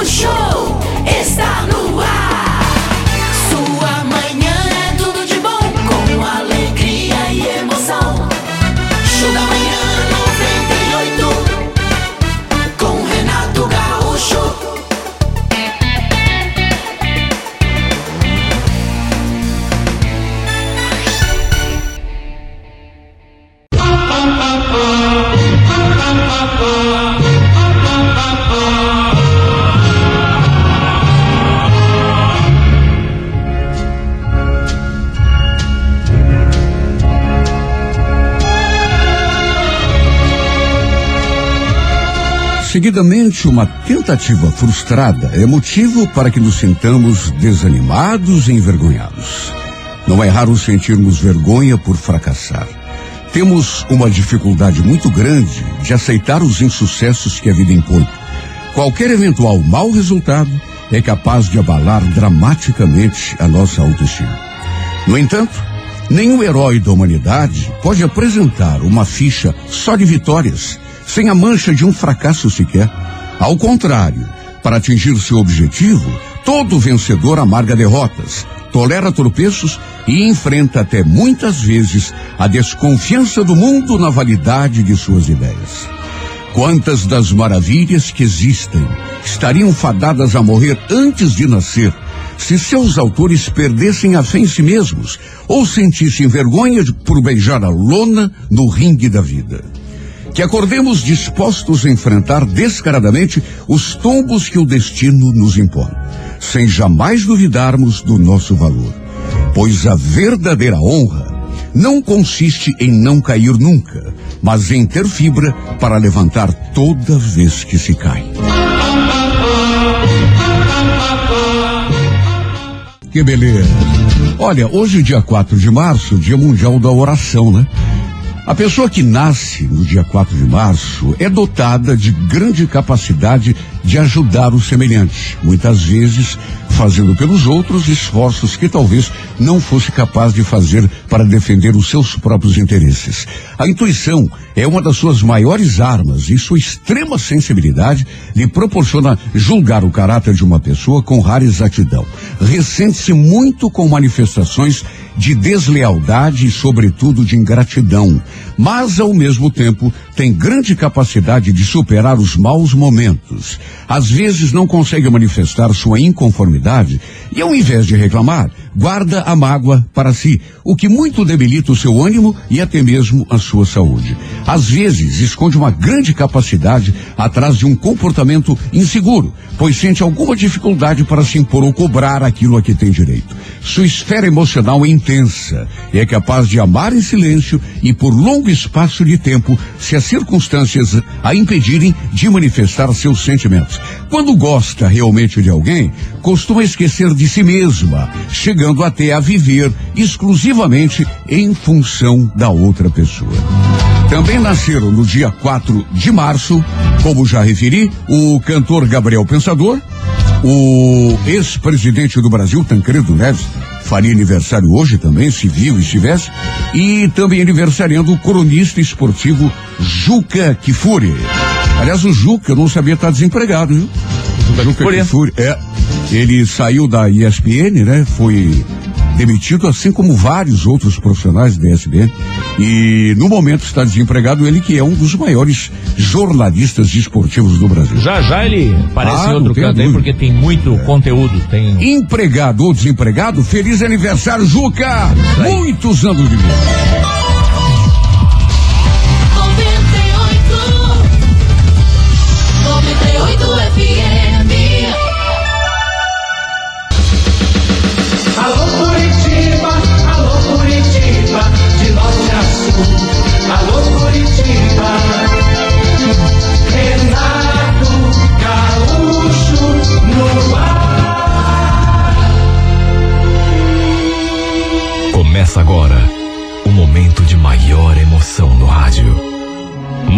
O show Seguidamente, uma tentativa frustrada é motivo para que nos sintamos desanimados e envergonhados. Não é raro sentirmos vergonha por fracassar. Temos uma dificuldade muito grande de aceitar os insucessos que a vida impõe. Qualquer eventual mau resultado é capaz de abalar dramaticamente a nossa autoestima. No entanto, nenhum herói da humanidade pode apresentar uma ficha só de vitórias, sem a mancha de um fracasso sequer. Ao contrário, para atingir seu objetivo, todo vencedor amarga derrotas, tolera tropeços e enfrenta até muitas vezes a desconfiança do mundo na validade de suas ideias. Quantas das maravilhas que existem estariam fadadas a morrer antes de nascer, se seus autores perdessem a fé em si mesmos ou sentissem vergonha por beijar a lona no ringue da vida? Que acordemos dispostos a enfrentar descaradamente os tombos que o destino nos impõe, sem jamais duvidarmos do nosso valor. Pois a verdadeira honra não consiste em não cair nunca, mas em ter fibra para levantar toda vez que se cai. Que beleza. Olha, hoje, dia 4 de março, dia mundial da oração, né? A pessoa que nasce no dia 4 de março é dotada de grande capacidade de ajudar o semelhante, muitas vezes fazendo pelos outros esforços que talvez não fosse capaz de fazer para defender os seus próprios interesses. A intuição é uma das suas maiores armas e sua extrema sensibilidade lhe proporciona julgar o caráter de uma pessoa com rara exatidão. Ressente-se muito com manifestações de deslealdade e, sobretudo, de ingratidão, mas, ao mesmo tempo, tem grande capacidade de superar os maus momentos. Às vezes não consegue manifestar sua inconformidade e, ao invés de reclamar, guarda a mágoa para si, o que muito debilita o seu ânimo e até mesmo a sua saúde. Às vezes esconde uma grande capacidade atrás de um comportamento inseguro, pois sente alguma dificuldade para se impor ou cobrar aquilo a que tem direito. Sua esfera emocional é intensa e é capaz de amar em silêncio e por longo espaço de tempo se as circunstâncias a impedirem de manifestar seus sentimentos. Quando gosta realmente de alguém, costuma esquecer de si mesma, chegando até a viver exclusivamente em função da outra pessoa. Também nasceram no dia 4 de março, como já referi, o cantor Gabriel Pensador, o ex-presidente do Brasil, Tancredo Neves, faria aniversário hoje também, se vivo estivesse, e também aniversariando o cronista esportivo Juca Kifuri. Aliás, o Juca, eu não sabia estar desempregado, viu? Juca Kifuri. É, ele saiu da ESPN, né? Foi demitido, assim como vários outros profissionais da ESPN. E no momento está desempregado ele que é um dos maiores jornalistas esportivos do Brasil. Já já ele aparece Ah, outro canto aí, porque tem muito conteúdo. Tem. Empregado ou desempregado, feliz aniversário, Juca! Muitos anos de vida.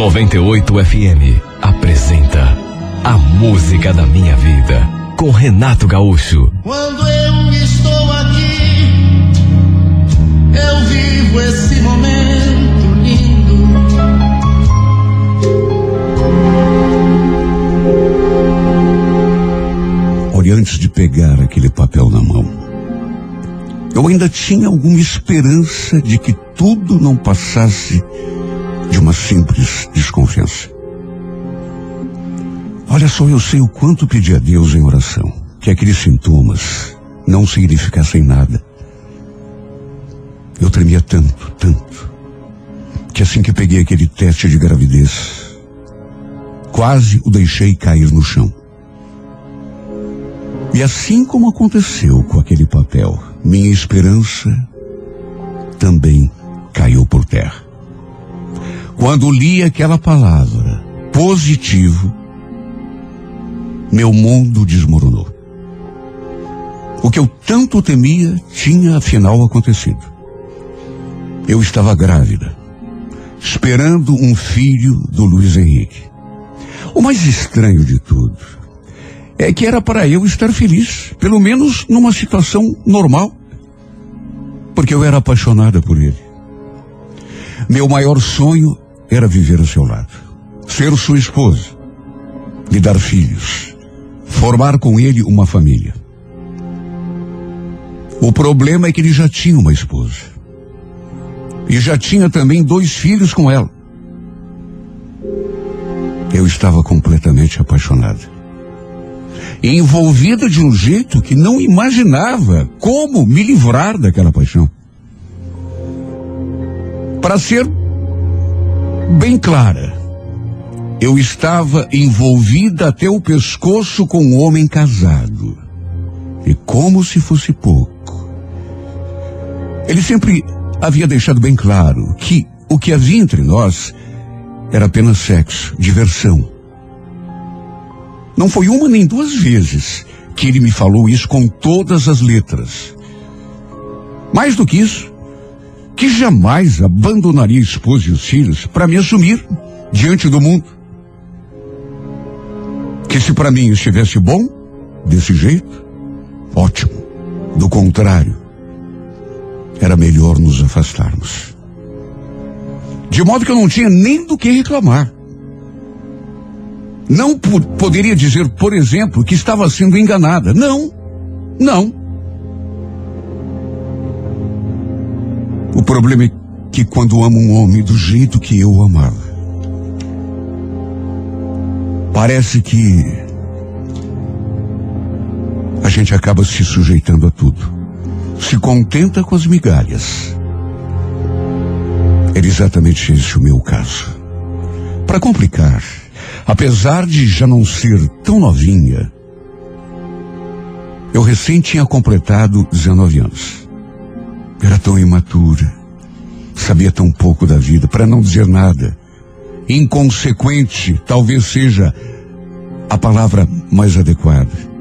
98 FM apresenta A Música da Minha Vida com Renato Gaúcho. Quando eu estou aqui, eu vivo esse momento lindo. Olha, antes de pegar aquele papel na mão, eu ainda tinha alguma esperança de que tudo não passasse de uma simples desconfiança. Olha só, eu sei o quanto pedi a Deus em oração que aqueles sintomas não significassem nada. Eu tremia tanto, tanto, que assim que peguei aquele teste de gravidez, quase o deixei cair no chão. E assim como aconteceu com aquele papel, minha esperança também caiu por terra. Quando li aquela palavra, positivo, meu mundo desmoronou. O que eu tanto temia tinha afinal acontecido. Eu estava grávida, esperando um filho do Luiz Henrique. O mais estranho de tudo é que era para eu estar feliz, pelo menos numa situação normal, porque eu era apaixonada por ele. Meu maior sonho era viver ao seu lado, ser sua esposa, lhe dar filhos, formar com ele uma família. O problema é que ele já tinha uma esposa. E já tinha também dois filhos com ela. Eu estava completamente apaixonada. Envolvida de um jeito que não imaginava como me livrar daquela paixão. Para ser bem clara, eu estava envolvida até o pescoço com um homem casado. E como se fosse pouco. Ele sempre havia deixado bem claro que o que havia entre nós era apenas sexo, diversão. Não foi uma nem duas vezes que ele me falou isso com todas as letras. Mais do que isso, que jamais abandonaria a esposa e os filhos para me assumir diante do mundo. Que se para mim estivesse bom, desse jeito, ótimo. Do contrário, era melhor nos afastarmos. De modo que eu não tinha nem do que reclamar. Não poderia dizer, por exemplo, que estava sendo enganada. Não, não. O problema é que quando amo um homem do jeito que eu amava, parece que a gente acaba se sujeitando a tudo se contenta com as migalhas. Era exatamente esse o meu caso. Para complicar, apesar de já não ser tão novinha, eu recém tinha completado 19 anos. Era tão imatura, sabia tão pouco da vida, para não dizer nada. Inconsequente, talvez seja a palavra mais adequada.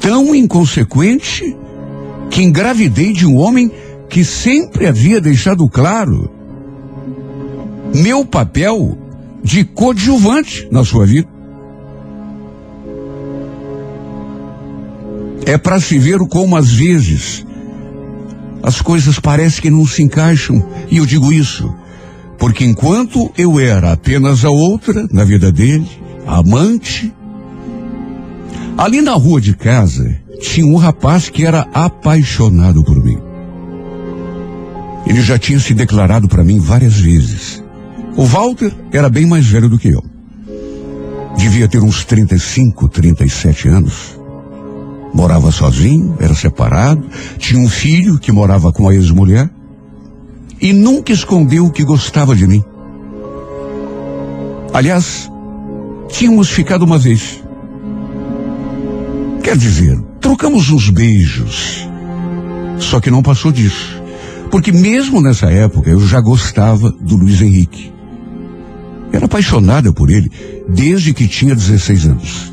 Tão inconsequente que engravidei de um homem que sempre havia deixado claro meu papel de coadjuvante na sua vida. É para se ver como às vezes as coisas parecem que não se encaixam. E eu digo isso porque enquanto eu era apenas a outra na vida dele, a amante, ali na rua de casa, tinha um rapaz que era apaixonado por mim. Ele já tinha se declarado para mim várias vezes. O Walter era bem mais velho do que eu. Devia ter uns 35, 37 anos. Morava sozinho, era separado, tinha um filho que morava com a ex-mulher e nunca escondeu que gostava de mim. Aliás, tínhamos ficado uma vez. Quer dizer, Trocamos uns beijos. Só que não passou disso. Porque mesmo nessa época eu já gostava do Luiz Henrique. Era apaixonada por ele desde que tinha 16 anos.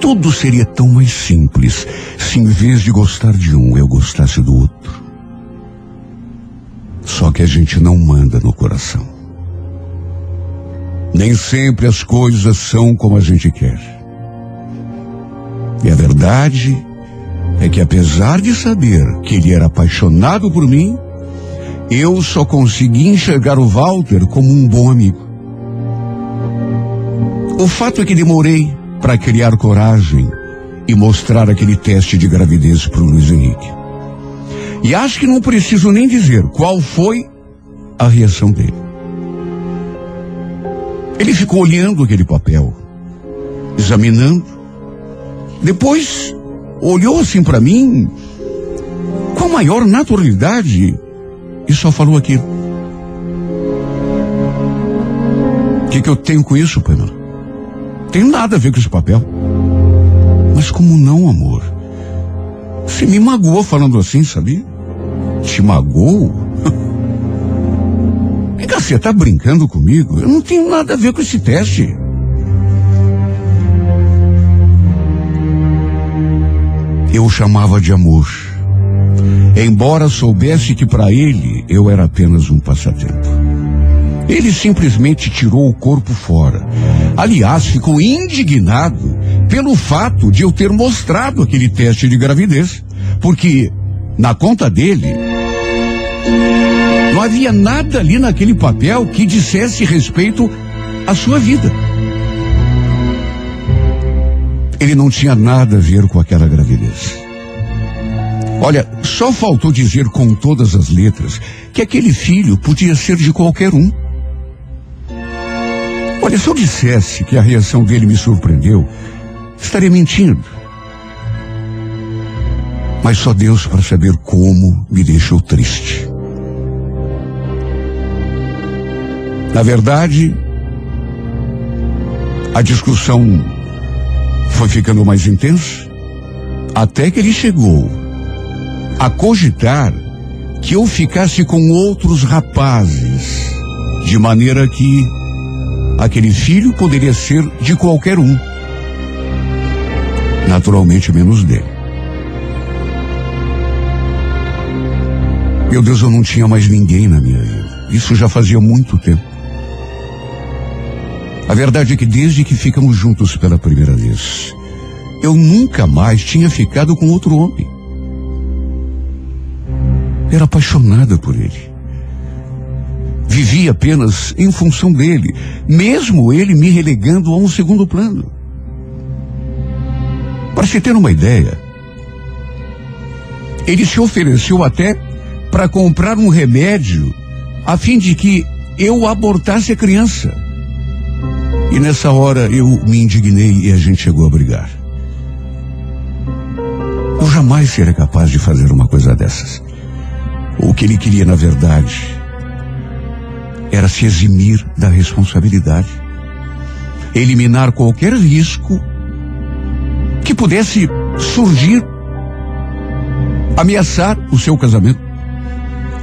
Tudo seria tão mais simples se em vez de gostar de um eu gostasse do outro. Só que a gente não manda no coração. Nem sempre as coisas são como a gente quer. E a verdade é que apesar de saber que ele era apaixonado por mim, eu só consegui enxergar o Walter como um bom amigo. O fato é que demorei para criar coragem e mostrar aquele teste de gravidez para o Luiz Henrique. E acho que não preciso nem dizer qual foi a reação dele. Ele ficou olhando aquele papel, examinando. Depois olhou assim para mim com a maior naturalidade e só falou aquilo. O que, que eu tenho com isso, Pamela? Tem nada a ver com esse papel. Mas como não, amor? Você me magoou falando assim, sabia? Te magoou? Vem cá, você tá brincando comigo? Eu não tenho nada a ver com esse teste. Eu o chamava de amor. Embora soubesse que para ele eu era apenas um passatempo. Ele simplesmente tirou o corpo fora. Aliás, ficou indignado pelo fato de eu ter mostrado aquele teste de gravidez. Porque, na conta dele, não havia nada ali naquele papel que dissesse respeito à sua vida. Ele não tinha nada a ver com aquela gravidez. Olha, só faltou dizer com todas as letras que aquele filho podia ser de qualquer um. Olha, se eu dissesse que a reação dele me surpreendeu, estaria mentindo. Mas só Deus para saber como me deixou triste. Na verdade, a discussão foi ficando mais intensa, até que ele chegou a cogitar que eu ficasse com outros rapazes, de maneira que aquele filho poderia ser de qualquer um. Naturalmente, menos dele. Meu Deus, eu não tinha mais ninguém na minha vida. Isso já fazia muito tempo. A verdade é que desde que ficamos juntos pela primeira vez, eu nunca mais tinha ficado com outro homem. Era apaixonada por ele. Vivia apenas em função dele, mesmo ele me relegando a um segundo plano. Para se ter uma ideia, ele se ofereceu até para comprar um remédio a fim de que eu abortasse a criança. E nessa hora eu me indignei e a gente chegou a brigar. Eu jamais seria capaz de fazer uma coisa dessas. O que ele queria, na verdade, era se eximir da responsabilidade. Eliminar qualquer risco que pudesse surgir, ameaçar o seu casamento.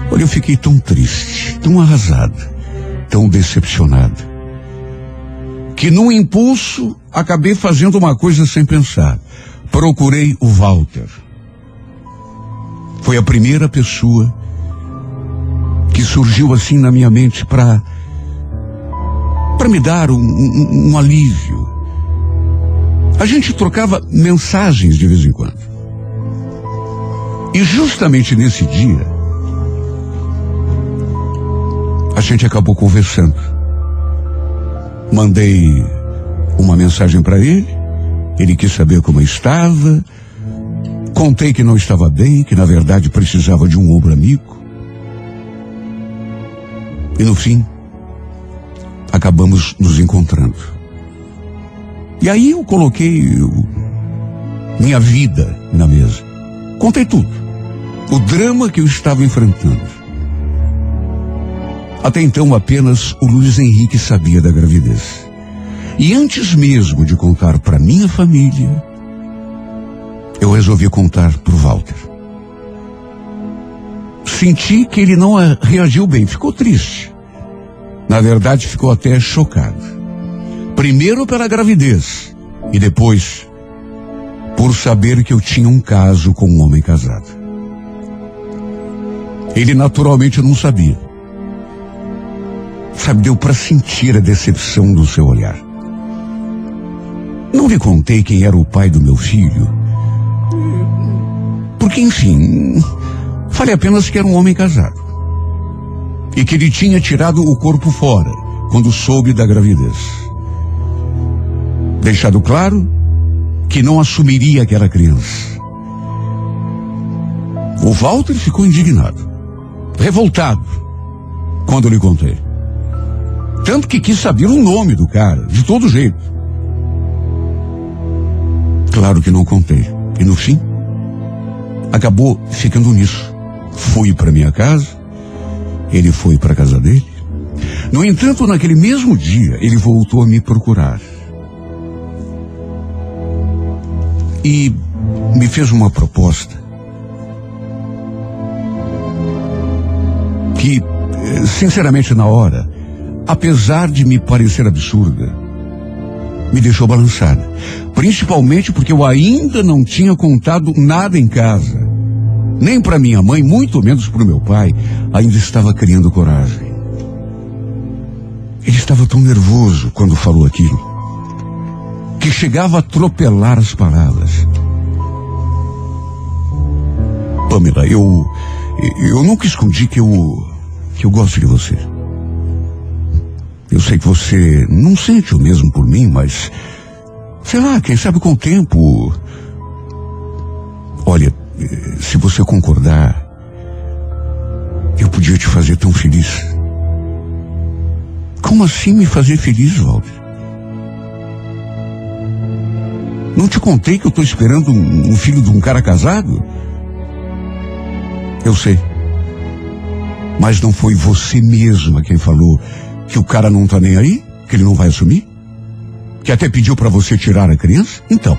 Olha, eu fiquei tão triste, tão arrasada, tão decepcionada, que num impulso acabei fazendo uma coisa sem pensar. Procurei o Walter. Foi a primeira pessoa que surgiu assim na minha mente para para me dar um, um, um alívio. A gente trocava mensagens de vez em quando. E justamente nesse dia, a gente acabou conversando. Mandei uma mensagem para ele, ele quis saber como eu estava, contei que não estava bem, que na verdade precisava de um ombro amigo. E no fim, acabamos nos encontrando. E aí eu coloquei o, minha vida na mesa. Contei tudo. O drama que eu estava enfrentando. Até então apenas o Luiz Henrique sabia da gravidez. E antes mesmo de contar para minha família, eu resolvi contar para o Walter. Senti que ele não reagiu bem, ficou triste. Na verdade, ficou até chocado. Primeiro pela gravidez e depois por saber que eu tinha um caso com um homem casado. Ele naturalmente não sabia. Sabe, deu para sentir a decepção do seu olhar. Não lhe contei quem era o pai do meu filho. Porque, enfim, falei apenas que era um homem casado. E que ele tinha tirado o corpo fora quando soube da gravidez. Deixado claro que não assumiria aquela criança. O Walter ficou indignado, revoltado, quando lhe contei. Tanto que quis saber o nome do cara, de todo jeito. Claro que não contei. E no fim, acabou ficando nisso. Fui para minha casa, ele foi para a casa dele. No entanto, naquele mesmo dia, ele voltou a me procurar. E me fez uma proposta que, sinceramente, na hora, apesar de me parecer absurda, me deixou balançada. Principalmente porque eu ainda não tinha contado nada em casa. Nem para minha mãe, muito menos para o meu pai, ainda estava criando coragem. Ele estava tão nervoso quando falou aquilo, que chegava a atropelar as palavras. Pamela, eu, eu nunca escondi que eu, que eu gosto de você. Eu sei que você não sente o mesmo por mim, mas. Sei lá, quem sabe com o tempo. Olha, se você concordar, eu podia te fazer tão feliz. Como assim me fazer feliz, Walter? Não te contei que eu estou esperando um, um filho de um cara casado? Eu sei. Mas não foi você mesma quem falou que o cara não tá nem aí? Que ele não vai assumir? Que até pediu para você tirar a criança? Então,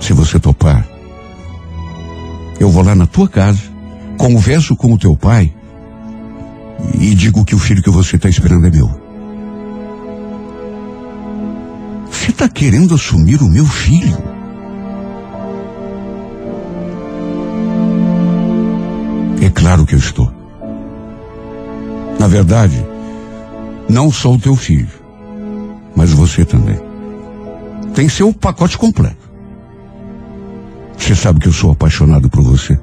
se você topar, eu vou lá na tua casa, converso com o teu pai e digo que o filho que você está esperando é meu. Você está querendo assumir o meu filho? É claro que eu estou. Na verdade, não sou o teu filho, mas você também. Tem seu pacote completo. Você sabe que eu sou apaixonado por você.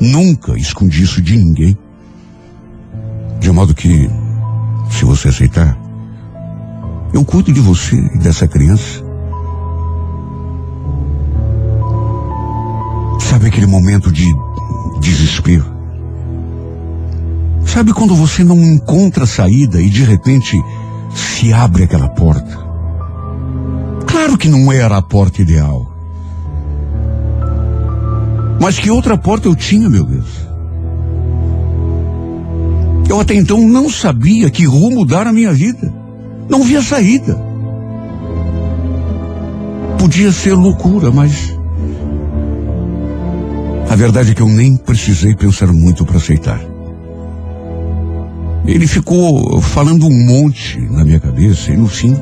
Nunca escondi isso de ninguém. De modo que, se você aceitar, eu cuido de você e dessa criança. Sabe aquele momento de desespero? Sabe quando você não encontra saída e de repente se abre aquela porta? Claro que não era a porta ideal. Mas que outra porta eu tinha, meu Deus? Eu até então não sabia que rumo dar a minha vida. Não via saída. Podia ser loucura, mas. A verdade é que eu nem precisei pensar muito para aceitar. Ele ficou falando um monte na minha cabeça e no fim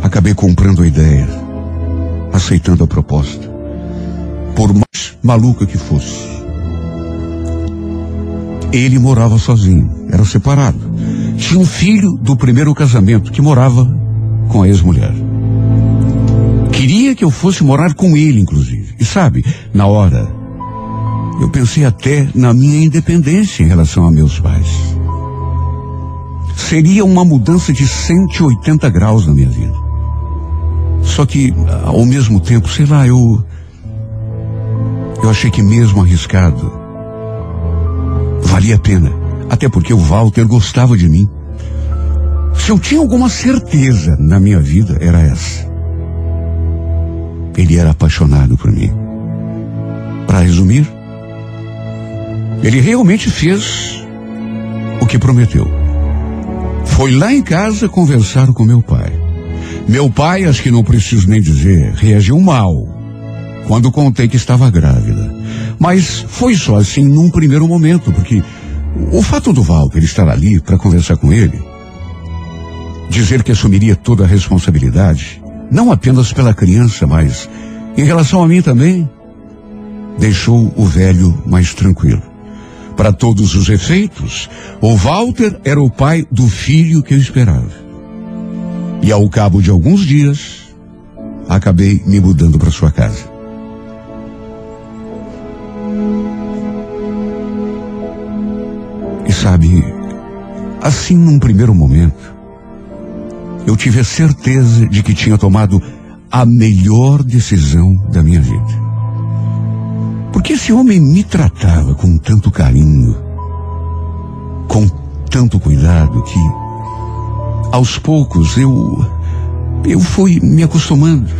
acabei comprando a ideia, aceitando a proposta, por mais maluca que fosse. Ele morava sozinho, era separado. Tinha um filho do primeiro casamento que morava com a ex-mulher. Queria que eu fosse morar com ele, inclusive. E sabe, na hora eu pensei até na minha independência em relação a meus pais. Seria uma mudança de 180 graus na minha vida. Só que, ao mesmo tempo, sei lá, eu. Eu achei que mesmo arriscado, valia a pena. Até porque o Walter gostava de mim. Se eu tinha alguma certeza na minha vida, era essa. Ele era apaixonado por mim. Para resumir, ele realmente fez o que prometeu. Foi lá em casa conversar com meu pai. Meu pai, acho que não preciso nem dizer, reagiu mal quando contei que estava grávida. Mas foi só assim num primeiro momento, porque o fato do Walter estar ali para conversar com ele, dizer que assumiria toda a responsabilidade, não apenas pela criança, mas em relação a mim também, deixou o velho mais tranquilo. Para todos os efeitos, o Walter era o pai do filho que eu esperava. E ao cabo de alguns dias, acabei me mudando para sua casa. Sabe, assim num primeiro momento, eu tive a certeza de que tinha tomado a melhor decisão da minha vida. Porque esse homem me tratava com tanto carinho, com tanto cuidado, que aos poucos eu, eu fui me acostumando.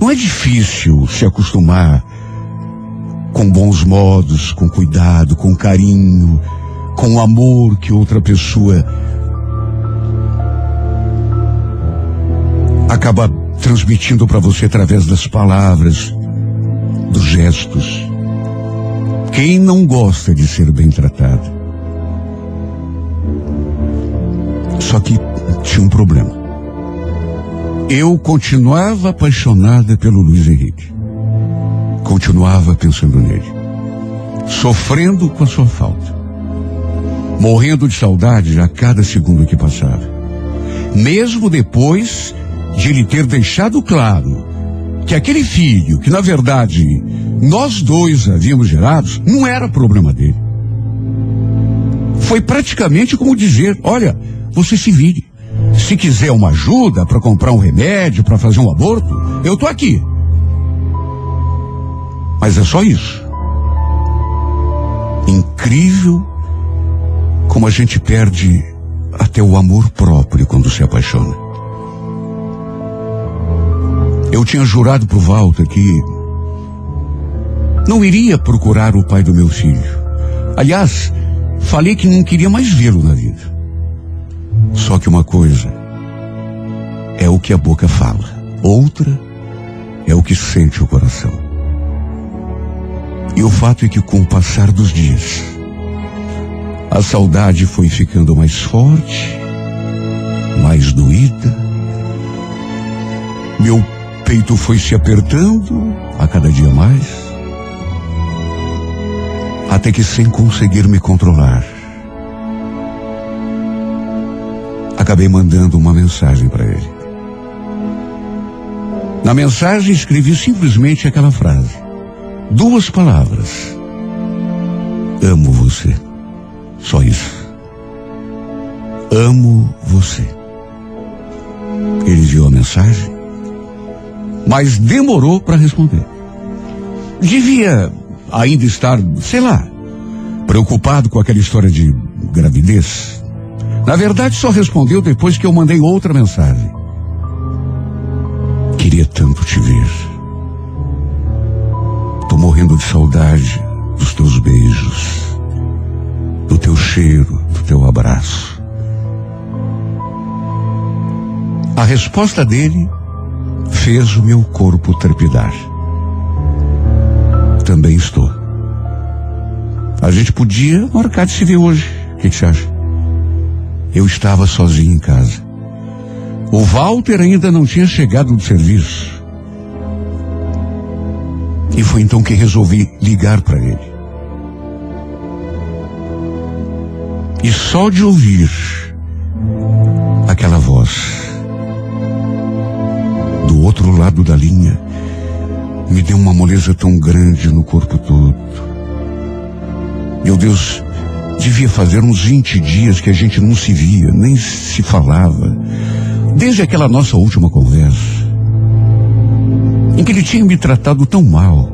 Não é difícil se acostumar com bons modos, com cuidado, com carinho, com o amor que outra pessoa acaba transmitindo para você através das palavras, dos gestos. Quem não gosta de ser bem tratado? Só que tinha um problema. Eu continuava apaixonada pelo Luiz Henrique. Continuava pensando nele. Sofrendo com a sua falta. Morrendo de saudade a cada segundo que passava. Mesmo depois de ele ter deixado claro que aquele filho, que na verdade nós dois havíamos gerado, não era problema dele. Foi praticamente como dizer: olha, você se vire. Se quiser uma ajuda para comprar um remédio, para fazer um aborto, eu tô aqui. Mas é só isso. Incrível como a gente perde até o amor próprio quando se apaixona. Eu tinha jurado pro Walter que não iria procurar o pai do meu filho. Aliás, falei que não queria mais vê-lo na vida. Só que uma coisa é o que a boca fala, outra é o que sente o coração. E o fato é que com o passar dos dias, a saudade foi ficando mais forte, mais doída. Meu peito foi se apertando a cada dia mais, até que sem conseguir me controlar, acabei mandando uma mensagem para ele. Na mensagem escrevi simplesmente aquela frase, duas palavras: Amo você. Só isso. Amo você. Ele viu a mensagem, mas demorou para responder. Devia ainda estar, sei lá, preocupado com aquela história de gravidez. Na verdade, só respondeu depois que eu mandei outra mensagem. Queria tanto te ver. Tô morrendo de saudade dos teus beijos teu cheiro, do teu abraço. A resposta dele fez o meu corpo trepidar. Também estou. A gente podia marcar de se ver hoje. O que, que você acha? Eu estava sozinho em casa. O Walter ainda não tinha chegado do serviço. E foi então que resolvi ligar para ele. E só de ouvir aquela voz do outro lado da linha me deu uma moleza tão grande no corpo todo. Meu Deus, devia fazer uns 20 dias que a gente não se via, nem se falava, desde aquela nossa última conversa, em que ele tinha me tratado tão mal.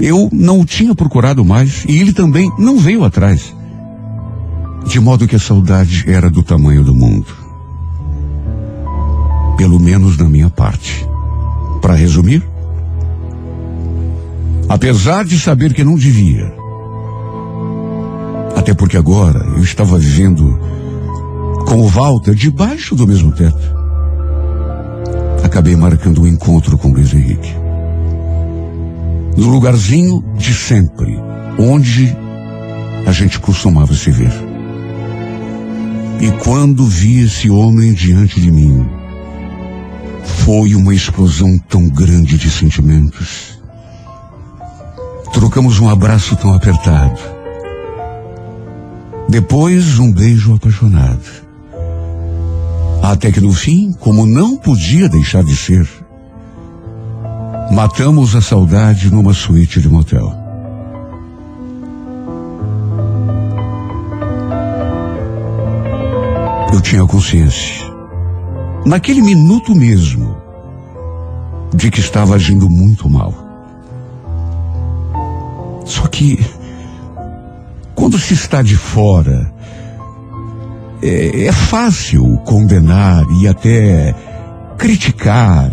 Eu não o tinha procurado mais e ele também não veio atrás. De modo que a saudade era do tamanho do mundo. Pelo menos da minha parte. Para resumir, apesar de saber que não devia, até porque agora eu estava vivendo com o Walter debaixo do mesmo teto, acabei marcando um encontro com o Luiz Henrique. No lugarzinho de sempre, onde a gente costumava se ver. E quando vi esse homem diante de mim, foi uma explosão tão grande de sentimentos. Trocamos um abraço tão apertado. Depois, um beijo apaixonado. Até que no fim, como não podia deixar de ser, matamos a saudade numa suíte de motel. Tinha consciência naquele minuto mesmo, de que estava agindo muito mal. Só que, quando se está de fora, é, é fácil condenar e até criticar.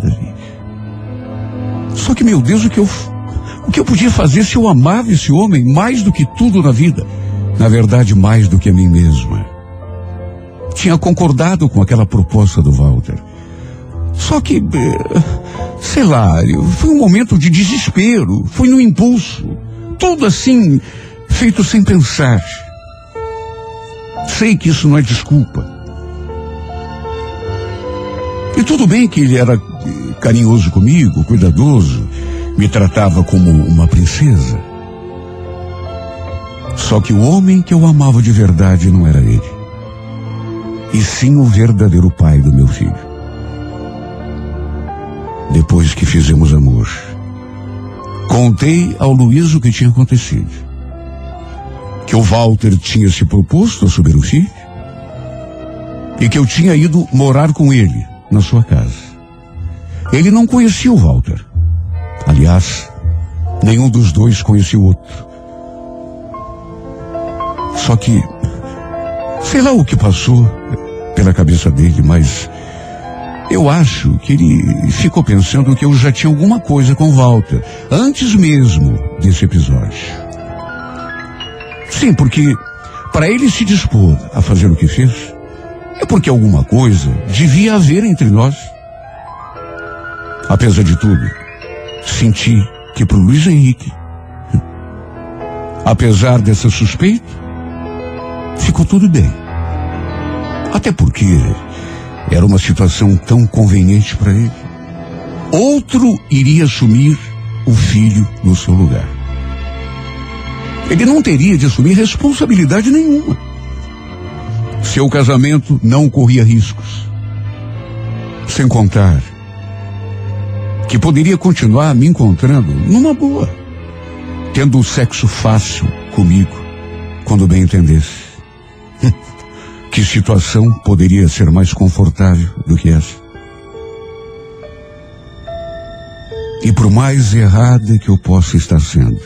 Só que, meu Deus, o que eu, o que eu podia fazer se eu amava esse homem mais do que tudo na vida? Na verdade, mais do que a mim mesma. Tinha concordado com aquela proposta do Walter. Só que, eh, sei lá, foi um momento de desespero, foi no impulso. Tudo assim, feito sem pensar. Sei que isso não é desculpa. E tudo bem que ele era eh, carinhoso comigo, cuidadoso, me tratava como uma princesa. Só que o homem que eu amava de verdade não era ele. E sim o verdadeiro pai do meu filho. Depois que fizemos amor, contei ao Luiz o que tinha acontecido. Que o Walter tinha se proposto a subir o filho e que eu tinha ido morar com ele na sua casa. Ele não conhecia o Walter. Aliás, nenhum dos dois conhecia o outro. Só que, sei lá o que passou pela cabeça dele, mas eu acho que ele ficou pensando que eu já tinha alguma coisa com Walter, antes mesmo desse episódio. Sim, porque para ele se dispor a fazer o que fez, é porque alguma coisa devia haver entre nós. Apesar de tudo, senti que para o Luiz Henrique, apesar dessa suspeita, ficou tudo bem. Até porque era uma situação tão conveniente para ele. Outro iria assumir o filho no seu lugar. Ele não teria de assumir responsabilidade nenhuma. Seu casamento não corria riscos. Sem contar que poderia continuar me encontrando numa boa, tendo sexo fácil comigo, quando bem entendesse. Que situação poderia ser mais confortável do que essa? E por mais errada que eu possa estar sendo,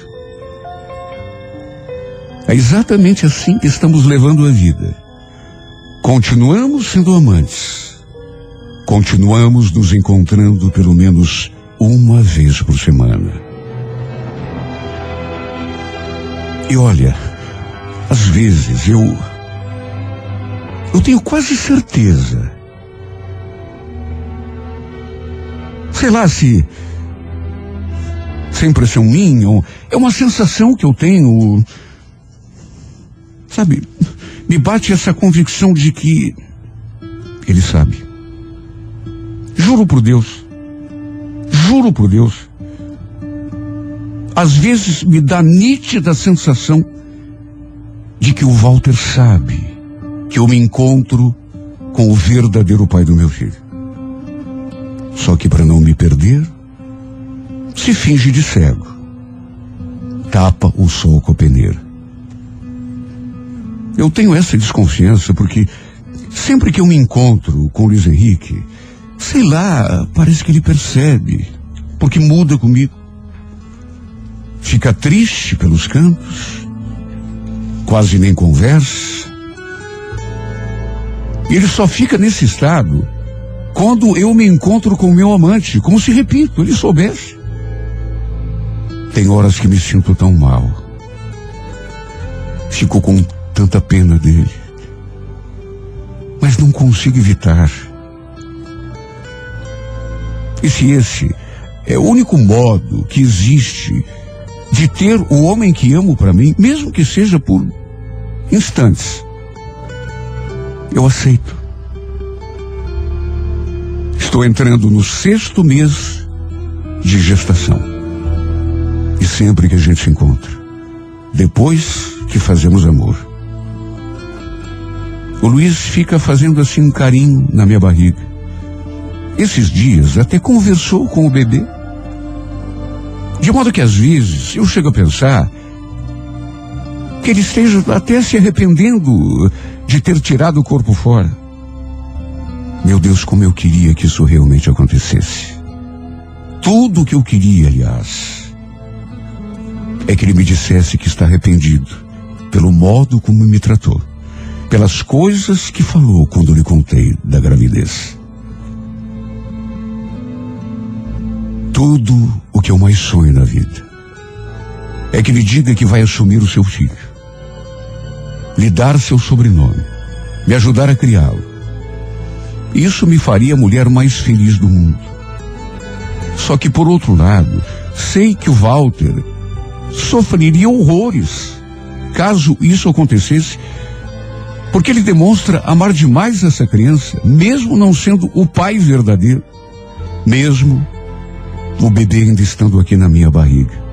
é exatamente assim que estamos levando a vida. Continuamos sendo amantes. Continuamos nos encontrando pelo menos uma vez por semana. E olha, às vezes eu. Eu tenho quase certeza. Sei lá se. Se é minha, é uma sensação que eu tenho. Sabe, me bate essa convicção de que. Ele sabe. Juro por Deus. Juro por Deus. Às vezes me dá nítida sensação de que o Walter sabe que eu me encontro com o verdadeiro pai do meu filho. Só que para não me perder, se finge de cego. Tapa o sol com a peneira. Eu tenho essa desconfiança porque sempre que eu me encontro com Luiz Henrique, sei lá, parece que ele percebe, porque muda comigo. Fica triste pelos cantos, quase nem conversa. Ele só fica nesse estado quando eu me encontro com meu amante, como se, repito, ele soubesse. Tem horas que me sinto tão mal. Fico com tanta pena dele. Mas não consigo evitar. E se esse é o único modo que existe de ter o homem que amo para mim, mesmo que seja por instantes, eu aceito. Estou entrando no sexto mês de gestação. E sempre que a gente se encontra, depois que fazemos amor, o Luiz fica fazendo assim um carinho na minha barriga. Esses dias até conversou com o bebê. De modo que às vezes eu chego a pensar que ele esteja até se arrependendo de ter tirado o corpo fora. Meu Deus, como eu queria que isso realmente acontecesse. Tudo o que eu queria, aliás, é que ele me dissesse que está arrependido pelo modo como me tratou, pelas coisas que falou quando lhe contei da gravidez. Tudo o que eu mais sonho na vida é que lhe diga que vai assumir o seu filho, lhe dar seu sobrenome, me ajudar a criá-lo. Isso me faria a mulher mais feliz do mundo. Só que, por outro lado, sei que o Walter sofreria horrores caso isso acontecesse, porque ele demonstra amar demais essa criança, mesmo não sendo o pai verdadeiro, mesmo o bebê ainda estando aqui na minha barriga.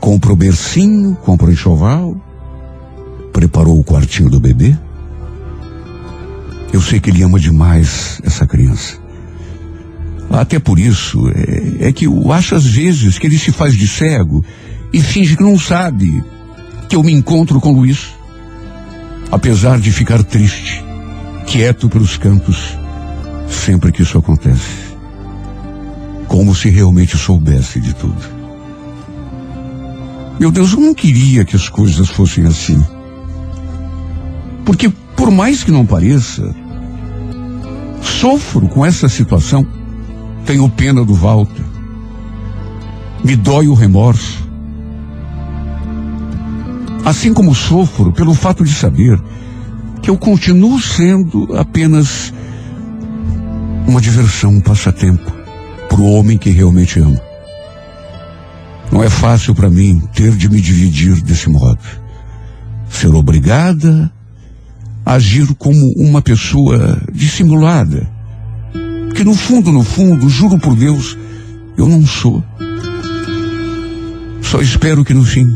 Compra o bercinho, compra o enxoval, preparou o quartinho do bebê. Eu sei que ele ama demais essa criança. Até por isso, é, é que eu acho às vezes que ele se faz de cego e finge que não sabe que eu me encontro com Luiz. Apesar de ficar triste, quieto pelos cantos, sempre que isso acontece. Como se realmente soubesse de tudo. Meu Deus, eu não queria que as coisas fossem assim. Porque, por mais que não pareça, sofro com essa situação. Tenho pena do Walter. Me dói o remorso. Assim como sofro pelo fato de saber que eu continuo sendo apenas uma diversão, um passatempo para o homem que realmente amo. Não é fácil para mim ter de me dividir desse modo. Ser obrigada agir como uma pessoa dissimulada. Que no fundo, no fundo, juro por Deus, eu não sou. Só espero que no fim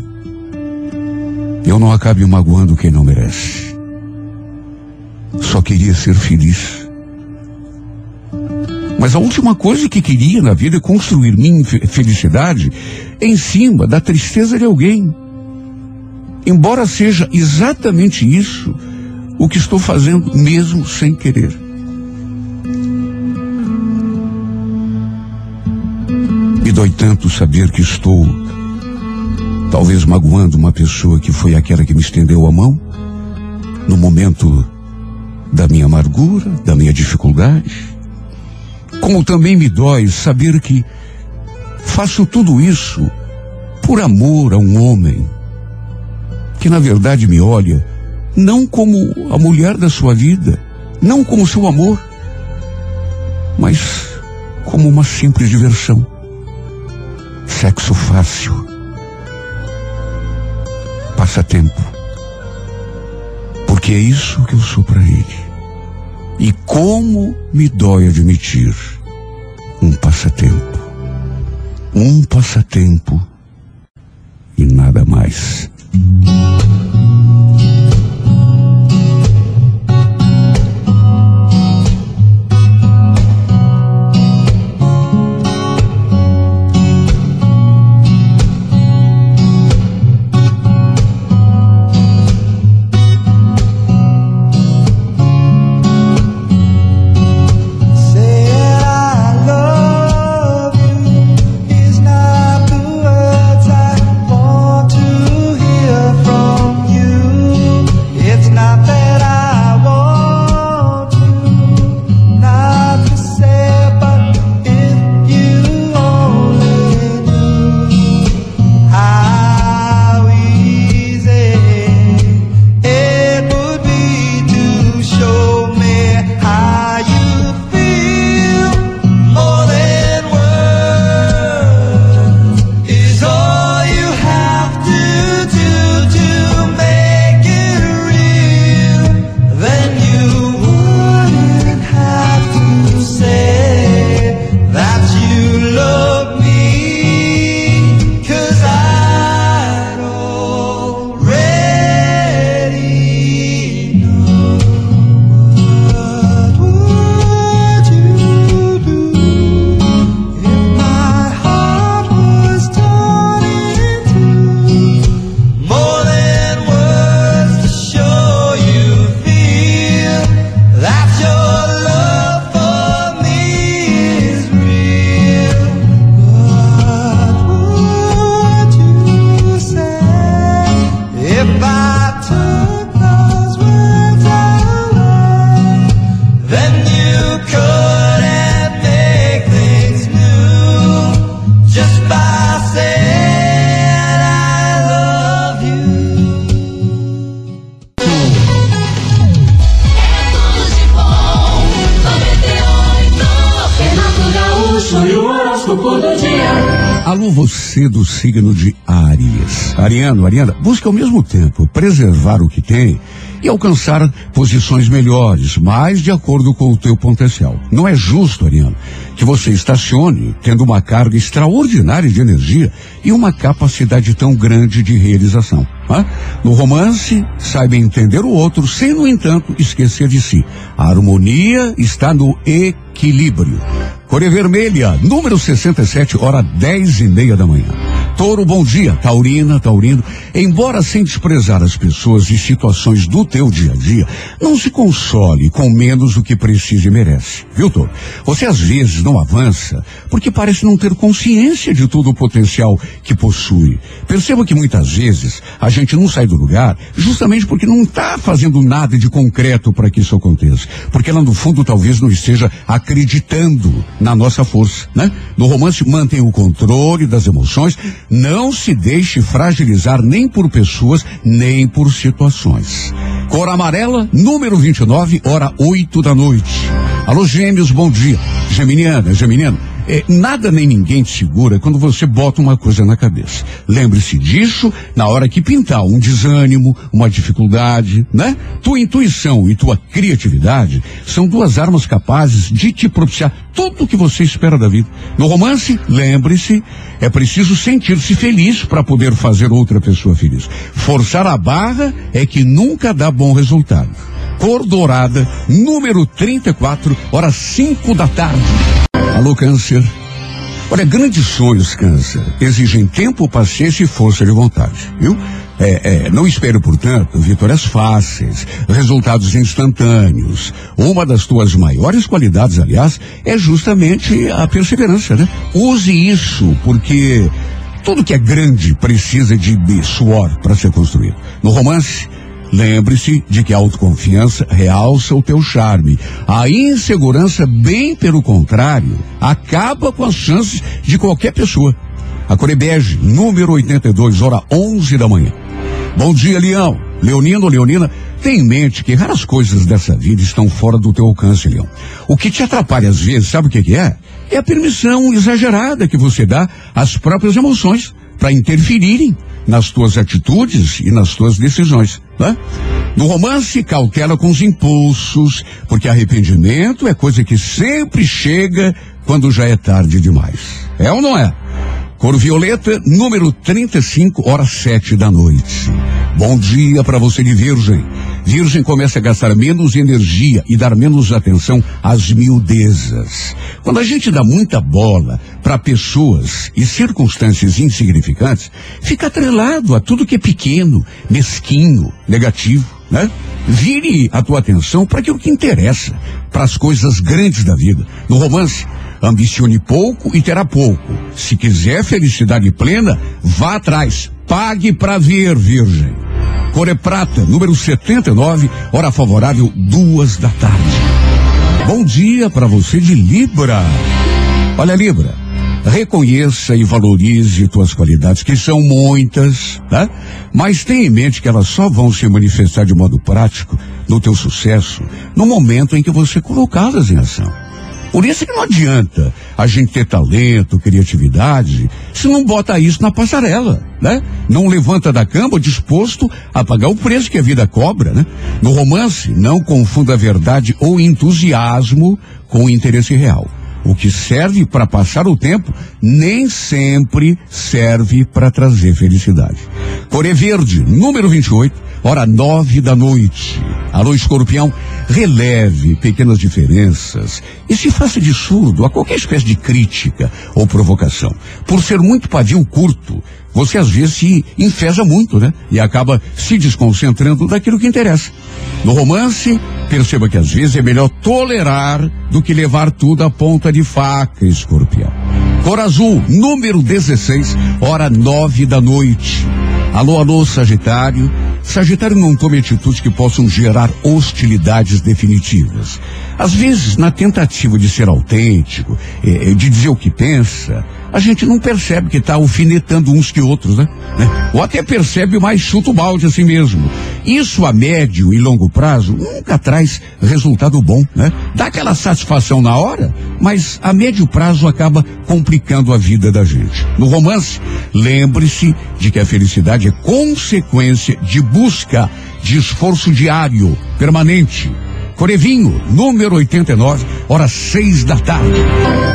eu não acabe magoando quem não merece. Só queria ser feliz. Mas a última coisa que queria na vida é construir minha felicidade em cima da tristeza de alguém. Embora seja exatamente isso o que estou fazendo, mesmo sem querer. Me dói tanto saber que estou, talvez magoando uma pessoa que foi aquela que me estendeu a mão, no momento da minha amargura, da minha dificuldade como também me dói saber que faço tudo isso por amor a um homem que na verdade me olha não como a mulher da sua vida, não como seu amor, mas como uma simples diversão. Sexo fácil. Passatempo. Porque é isso que eu sou para ele. E como me dói admitir um passatempo. Um passatempo e nada mais. Preservar o que tem e alcançar posições melhores, mais de acordo com o teu potencial. Não é justo, Ariano, que você estacione tendo uma carga extraordinária de energia e uma capacidade tão grande de realização. No romance, saiba entender o outro, sem, no entanto, esquecer de si. A harmonia está no equilíbrio. Cor Vermelha, número 67, hora 10 e meia da manhã. Touro, bom dia. Taurina, Taurino. Embora sem desprezar as pessoas e situações do teu dia a dia, não se console com menos do que precisa e merece. Viu, Touro? Você às vezes não avança porque parece não ter consciência de todo o potencial que possui. Perceba que muitas vezes a gente não sai do lugar justamente porque não está fazendo nada de concreto para que isso aconteça. Porque lá no fundo talvez não esteja acreditando na nossa força, né? No romance, mantenha o controle das emoções, não se deixe fragilizar nem por pessoas, nem por situações. Cor amarela, número 29, hora 8 da noite. Alô, gêmeos, bom dia. Geminiana, Geminiano. É, nada nem ninguém te segura quando você bota uma coisa na cabeça. Lembre-se disso na hora que pintar um desânimo, uma dificuldade, né? Tua intuição e tua criatividade são duas armas capazes de te propiciar tudo o que você espera da vida. No romance, lembre-se, é preciso sentir-se feliz para poder fazer outra pessoa feliz. Forçar a barra é que nunca dá bom resultado. Cor dourada, número 34, hora 5 da tarde. Alô, câncer. Olha, grandes sonhos, câncer, exigem tempo, paciência e força de vontade, viu? É, é, não espere, portanto, vitórias fáceis, resultados instantâneos. Uma das tuas maiores qualidades, aliás, é justamente a perseverança, né? Use isso, porque tudo que é grande precisa de, de suor para ser construído. No romance, Lembre-se de que a autoconfiança realça o teu charme. A insegurança, bem pelo contrário, acaba com as chances de qualquer pessoa. A Corebege, número 82, hora 11 da manhã. Bom dia, Leão. Leonino, Leonina, tem em mente que raras coisas dessa vida estão fora do teu alcance, Leão. O que te atrapalha às vezes, sabe o que, que é? É a permissão exagerada que você dá às próprias emoções para interferirem nas tuas atitudes e nas tuas decisões, né? No romance, cautela com os impulsos, porque arrependimento é coisa que sempre chega quando já é tarde demais. É ou não é? Cor Violeta, número 35, hora 7 da noite. Bom dia para você de Virgem. Virgem começa a gastar menos energia e dar menos atenção às miudezas. Quando a gente dá muita bola para pessoas e circunstâncias insignificantes, fica atrelado a tudo que é pequeno, mesquinho, negativo, né? Vire a tua atenção para aquilo que interessa, para as coisas grandes da vida. No romance, ambicione pouco e terá pouco. Se quiser felicidade plena, vá atrás. Pague para ver, Virgem. Cor é número 79, hora favorável, duas da tarde. Bom dia para você de Libra. Olha, Libra, reconheça e valorize tuas qualidades, que são muitas, tá? Mas tenha em mente que elas só vão se manifestar de modo prático no teu sucesso no momento em que você colocá-las em ação. Por isso que não adianta a gente ter talento, criatividade, se não bota isso na passarela, né? Não levanta da cama disposto a pagar o preço que a vida cobra, né? No romance, não confunda verdade ou entusiasmo com o interesse real. O que serve para passar o tempo nem sempre serve para trazer felicidade. Coré Verde, número 28, hora nove da noite. Alô, escorpião, releve pequenas diferenças e se faça de surdo a qualquer espécie de crítica ou provocação. Por ser muito pavio curto, você às vezes se enfesa muito, né? E acaba se desconcentrando daquilo que interessa. No romance, perceba que às vezes é melhor tolerar do que levar tudo à ponta de faca, escorpião. Cor azul, número 16, hora nove da noite. Alô, alô, Sagitário. Sagitário não tome atitudes que possam gerar hostilidades definitivas. Às vezes, na tentativa de ser autêntico, eh, de dizer o que pensa, a gente não percebe que está alfinetando uns que outros, né? né? Ou até percebe, mas chuta o balde assim mesmo. Isso a médio e longo prazo nunca traz resultado bom, né? Dá aquela satisfação na hora, mas a médio prazo acaba complicando a vida da gente. No romance, lembre-se de que a felicidade é consequência de busca, de esforço diário, permanente. Corevinho, número 89, horas seis da tarde.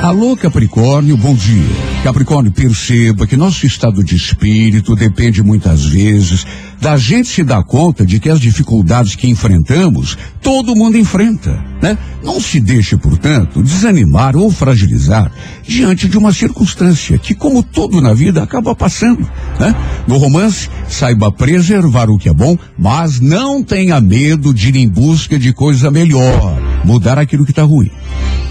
Alô, Capricórnio, bom dia. Capricórnio, perceba que nosso estado de espírito depende muitas vezes da gente se dar conta de que as dificuldades que enfrentamos, todo mundo enfrenta, né? Não se deixe, portanto, desanimar ou fragilizar diante de uma circunstância que, como tudo na vida, acaba passando, né? No romance, saiba preservar o que é bom, mas não tenha medo de ir em busca de coisa melhor, mudar aquilo que está ruim.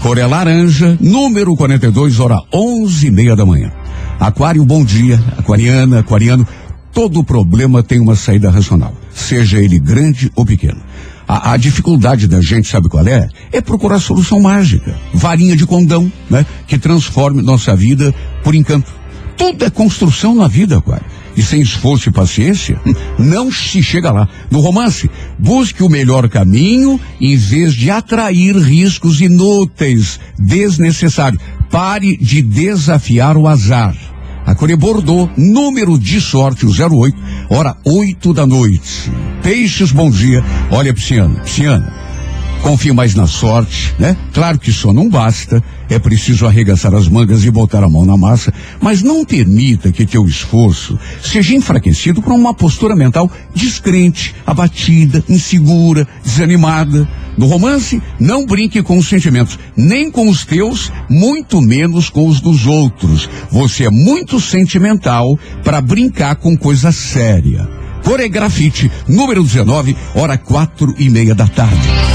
Coré Laranja, número 42, hora onze e meia da manhã. Aquário, bom dia. Aquariana, aquariano, todo problema tem uma saída racional, seja ele grande ou pequeno. A, a, dificuldade da gente, sabe qual é? É procurar solução mágica, varinha de condão, né? Que transforme nossa vida por encanto. Tudo é construção na vida, Aquário. E sem esforço e paciência, não se chega lá. No romance, busque o melhor caminho em vez de atrair riscos inúteis, desnecessários. Pare de desafiar o azar. A Core Bordeaux, número de sorte, o 08, hora 8 da noite. Peixes, bom dia. Olha, Pisciana, Pisciana, confie mais na sorte, né? Claro que só não basta, é preciso arregaçar as mangas e botar a mão na massa, mas não permita que teu esforço seja enfraquecido por uma postura mental descrente, abatida, insegura, desanimada. No romance, não brinque com os sentimentos, nem com os teus, muito menos com os dos outros. Você é muito sentimental para brincar com coisa séria. Coregrafite, número 19, hora quatro e meia da tarde.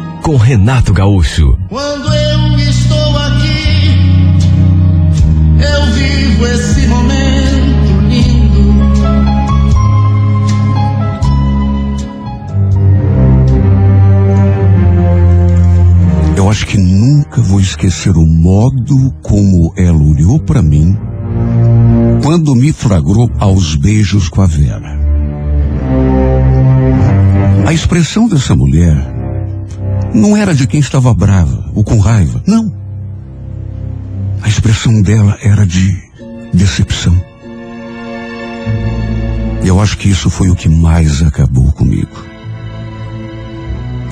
com Renato Gaúcho. Quando eu estou aqui, eu vivo esse momento lindo. Eu acho que nunca vou esquecer o modo como ela olhou para mim quando me flagrou aos beijos com a Vera. A expressão dessa mulher não era de quem estava brava ou com raiva, não. A expressão dela era de decepção. E eu acho que isso foi o que mais acabou comigo.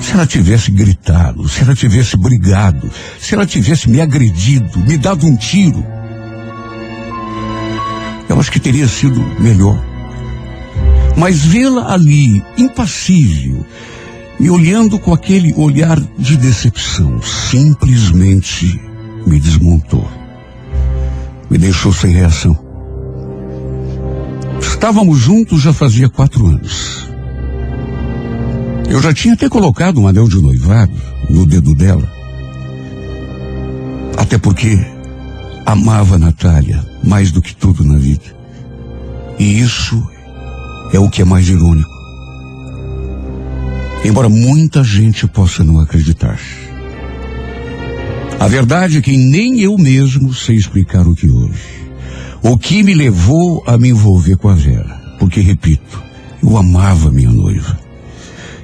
Se ela tivesse gritado, se ela tivesse brigado, se ela tivesse me agredido, me dado um tiro, eu acho que teria sido melhor. Mas vê-la ali, impassível, me olhando com aquele olhar de decepção, simplesmente me desmontou. Me deixou sem reação. Estávamos juntos já fazia quatro anos. Eu já tinha até colocado um anel de noivado no dedo dela. Até porque amava a Natália mais do que tudo na vida. E isso é o que é mais irônico. Embora muita gente possa não acreditar. A verdade é que nem eu mesmo sei explicar o que houve. O que me levou a me envolver com a Vera. Porque, repito, eu amava minha noiva.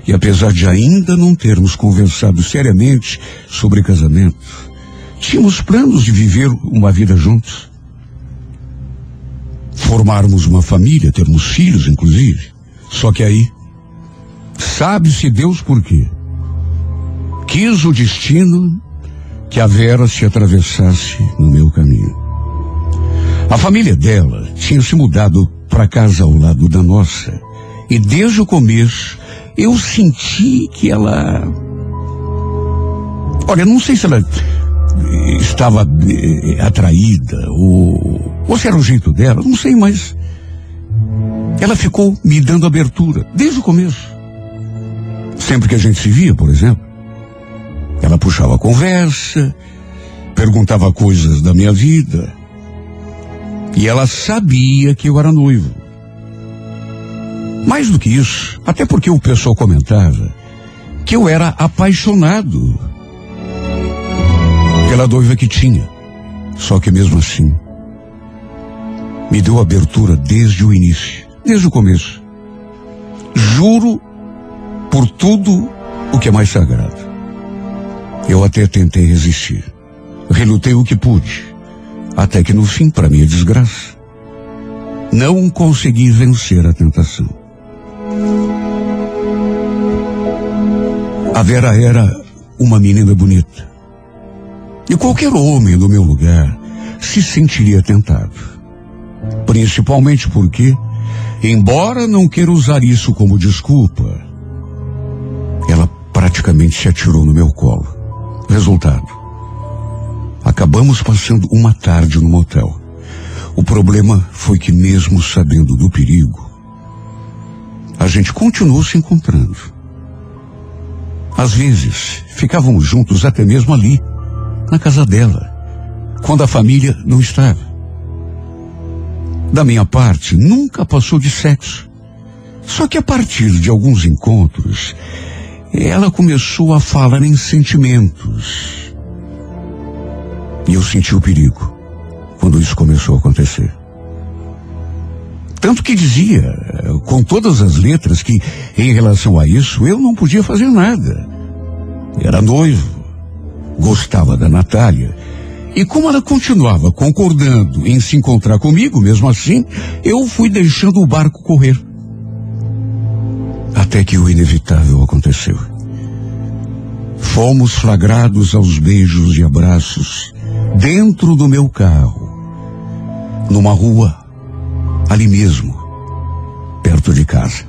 E apesar de ainda não termos conversado seriamente sobre casamento, tínhamos planos de viver uma vida juntos. Formarmos uma família, termos filhos, inclusive. Só que aí, sabe-se Deus por quê? Quis o destino que a Vera se atravessasse no meu caminho. A família dela tinha se mudado para casa ao lado da nossa. E desde o começo eu senti que ela Olha, não sei se ela estava eh, atraída ou, ou se era o jeito dela, não sei, mas ela ficou me dando abertura desde o começo. Sempre que a gente se via, por exemplo, ela puxava a conversa, perguntava coisas da minha vida. E ela sabia que eu era noivo. Mais do que isso, até porque o pessoal comentava que eu era apaixonado pela noiva que tinha. Só que mesmo assim, me deu abertura desde o início, desde o começo. Juro por tudo o que é mais sagrado. Eu até tentei resistir. Relutei o que pude. Até que no fim, para minha desgraça, não consegui vencer a tentação. A Vera era uma menina bonita. E qualquer homem no meu lugar se sentiria tentado. Principalmente porque, embora não queira usar isso como desculpa, praticamente se atirou no meu colo. Resultado. Acabamos passando uma tarde no motel. O problema foi que, mesmo sabendo do perigo, a gente continuou se encontrando. Às vezes, ficávamos juntos até mesmo ali, na casa dela, quando a família não estava. Da minha parte, nunca passou de sexo. Só que a partir de alguns encontros, ela começou a falar em sentimentos. E eu senti o perigo quando isso começou a acontecer. Tanto que dizia, com todas as letras, que em relação a isso eu não podia fazer nada. Era noivo, gostava da Natália. E como ela continuava concordando em se encontrar comigo, mesmo assim, eu fui deixando o barco correr. Até que o inevitável aconteceu. Fomos flagrados aos beijos e abraços dentro do meu carro, numa rua, ali mesmo, perto de casa.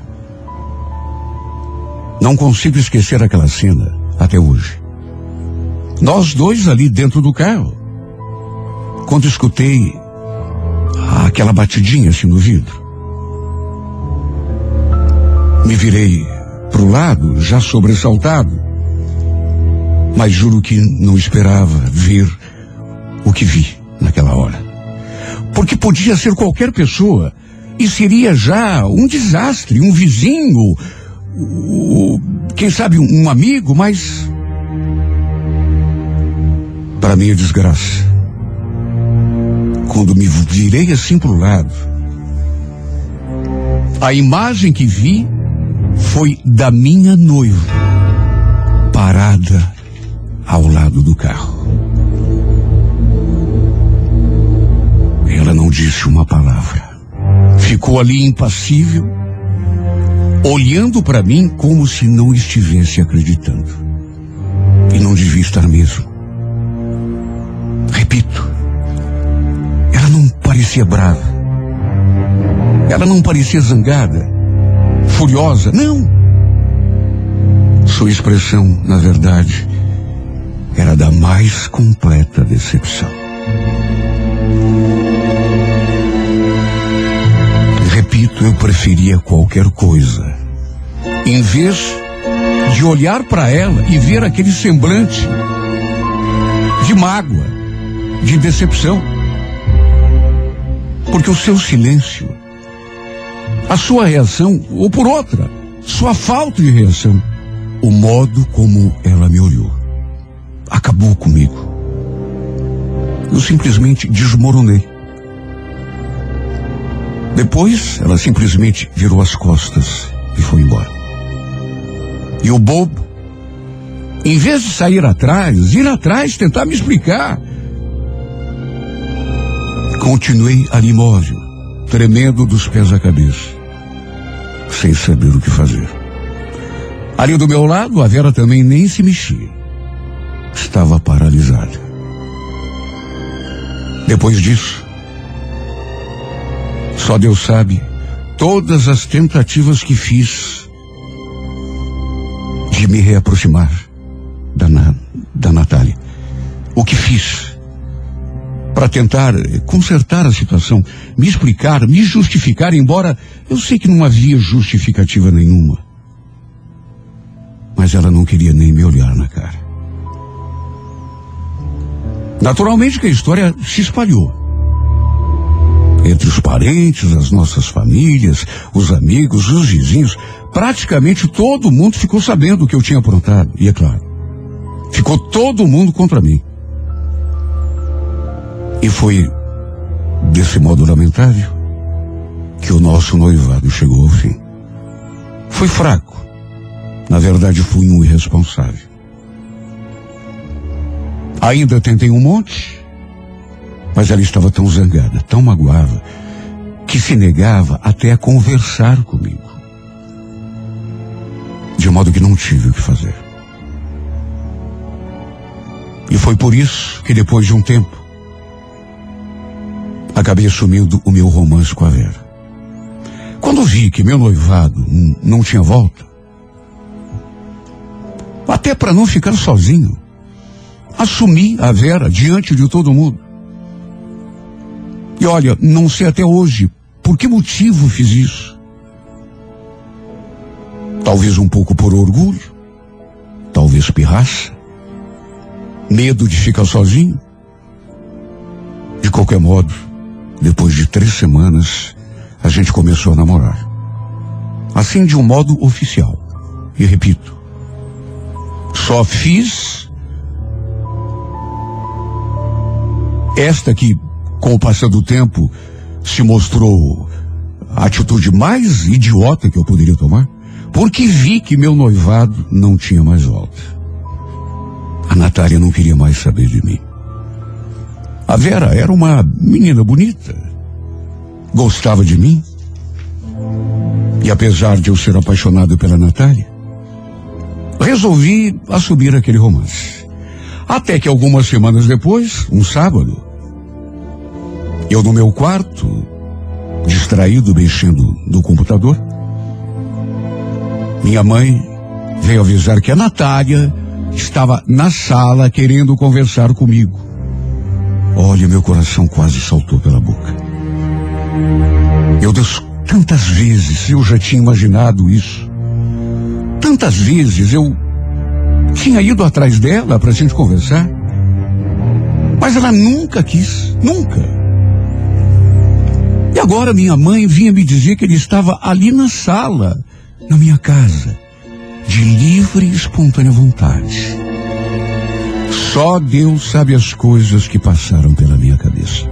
Não consigo esquecer aquela cena até hoje. Nós dois ali dentro do carro. Quando escutei aquela batidinha assim no vidro, me virei para o lado, já sobressaltado, mas juro que não esperava ver o que vi naquela hora. Porque podia ser qualquer pessoa e seria já um desastre, um vizinho, quem sabe um, um amigo, mas para minha desgraça, quando me virei assim para o lado, a imagem que vi foi da minha noiva parada ao lado do carro. Ela não disse uma palavra. Ficou ali impassível, olhando para mim como se não estivesse acreditando. E não devia estar mesmo. Repito, ela não parecia brava. Ela não parecia zangada, furiosa, não. Sua expressão, na verdade, era da mais completa decepção. Repito, eu preferia qualquer coisa. Em vez de olhar para ela e ver aquele semblante de mágoa, de decepção. Porque o seu silêncio, a sua reação, ou por outra, sua falta de reação, o modo como ela me olhou, acabou comigo. Eu simplesmente desmoronei. Depois, ela simplesmente virou as costas e foi embora. E o bobo, em vez de sair atrás, ir atrás, tentar me explicar, continuei ali imóvel, tremendo dos pés à cabeça, sem saber o que fazer. Ali do meu lado, a Vera também nem se mexia. Estava paralisada. Depois disso, só Deus sabe todas as tentativas que fiz de me reaproximar, da, Na- da Natália. O que fiz para tentar consertar a situação, me explicar, me justificar, embora eu sei que não havia justificativa nenhuma. Mas ela não queria nem me olhar na cara. Naturalmente que a história se espalhou. Entre os parentes, as nossas famílias, os amigos, os vizinhos, praticamente todo mundo ficou sabendo o que eu tinha aprontado. E é claro, ficou todo mundo contra mim. E foi desse modo lamentável que o nosso noivado chegou ao fim. Foi fraco. Na verdade, fui um irresponsável. Ainda tentei um monte, mas ela estava tão zangada, tão magoada, que se negava até a conversar comigo. De modo que não tive o que fazer. E foi por isso que depois de um tempo, acabei assumindo o meu romance com a Vera. Quando vi que meu noivado não tinha volta, até para não ficar sozinho, assumi a Vera diante de todo mundo. E olha, não sei até hoje por que motivo fiz isso. Talvez um pouco por orgulho, talvez pirraça, medo de ficar sozinho. De qualquer modo, depois de três semanas, a gente começou a namorar. Assim de um modo oficial. E repito, só fiz esta que, com o passar do tempo, se mostrou a atitude mais idiota que eu poderia tomar, porque vi que meu noivado não tinha mais volta. A Natália não queria mais saber de mim. A Vera era uma menina bonita, gostava de mim. E apesar de eu ser apaixonado pela Natália, resolvi assumir aquele romance. Até que algumas semanas depois, um sábado, eu no meu quarto, distraído mexendo no computador, minha mãe veio avisar que a Natália estava na sala querendo conversar comigo. Olha, meu coração quase saltou pela boca. Meu Deus, tantas vezes eu já tinha imaginado isso. Tantas vezes eu tinha ido atrás dela para a gente conversar. Mas ela nunca quis, nunca. E agora minha mãe vinha me dizer que ele estava ali na sala, na minha casa, de livre e espontânea vontade. Só Deus sabe as coisas que passaram pela minha cabeça.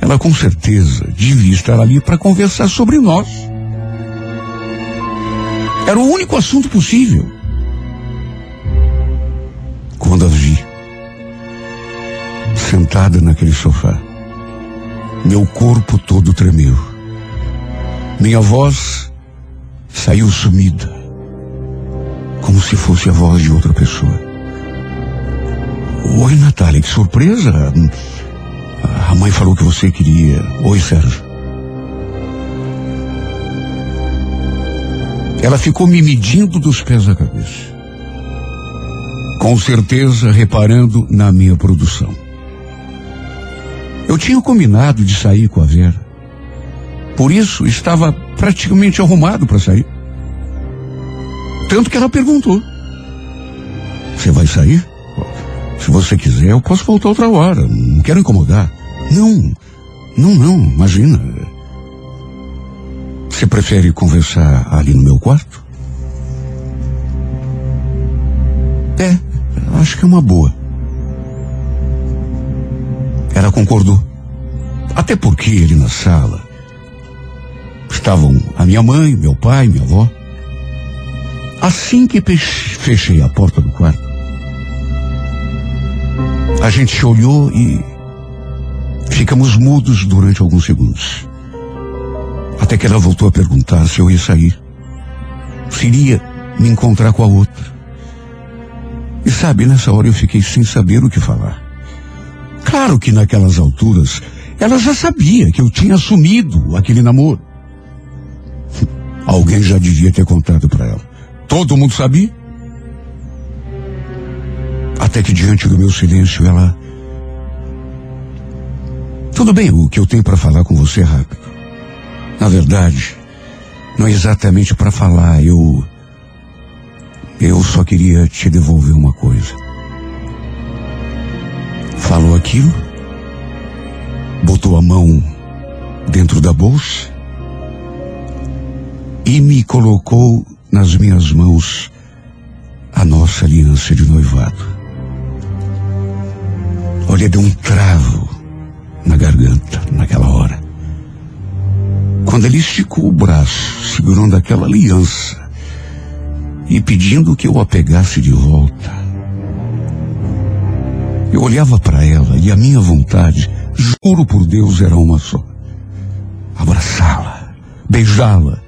Ela com certeza devia estar ali para conversar sobre nós. Era o único assunto possível. Quando a vi, sentada naquele sofá, meu corpo todo tremeu. Minha voz saiu sumida, como se fosse a voz de outra pessoa. Oi, Natália, que surpresa! A mãe falou que você queria. Oi, Sérgio. Ela ficou me medindo dos pés à cabeça. Com certeza reparando na minha produção. Eu tinha combinado de sair com a Vera. Por isso, estava praticamente arrumado para sair. Tanto que ela perguntou: Você vai sair? Se você quiser, eu posso voltar outra hora. Não quero incomodar. Não, não, não, imagina. Você prefere conversar ali no meu quarto? É, acho que é uma boa. Ela concordou. Até porque ele na sala estavam a minha mãe, meu pai, minha avó. Assim que fechei a porta do quarto, a gente se olhou e ficamos mudos durante alguns segundos. Até que ela voltou a perguntar se eu ia sair. Se iria me encontrar com a outra. E sabe, nessa hora eu fiquei sem saber o que falar. Claro que naquelas alturas ela já sabia que eu tinha assumido aquele namoro. Alguém já devia ter contado para ela. Todo mundo sabia? Até que diante do meu silêncio ela. Tudo bem, o que eu tenho para falar com você é rápido. Na verdade, não é exatamente para falar, eu. Eu só queria te devolver uma coisa. Falou aquilo, botou a mão dentro da bolsa e me colocou nas minhas mãos a nossa aliança de noivado. Olha, deu um travo na garganta naquela hora. Quando ele esticou o braço, segurando aquela aliança e pedindo que eu a pegasse de volta. Eu olhava para ela e a minha vontade, juro por Deus, era uma só: abraçá-la, beijá-la,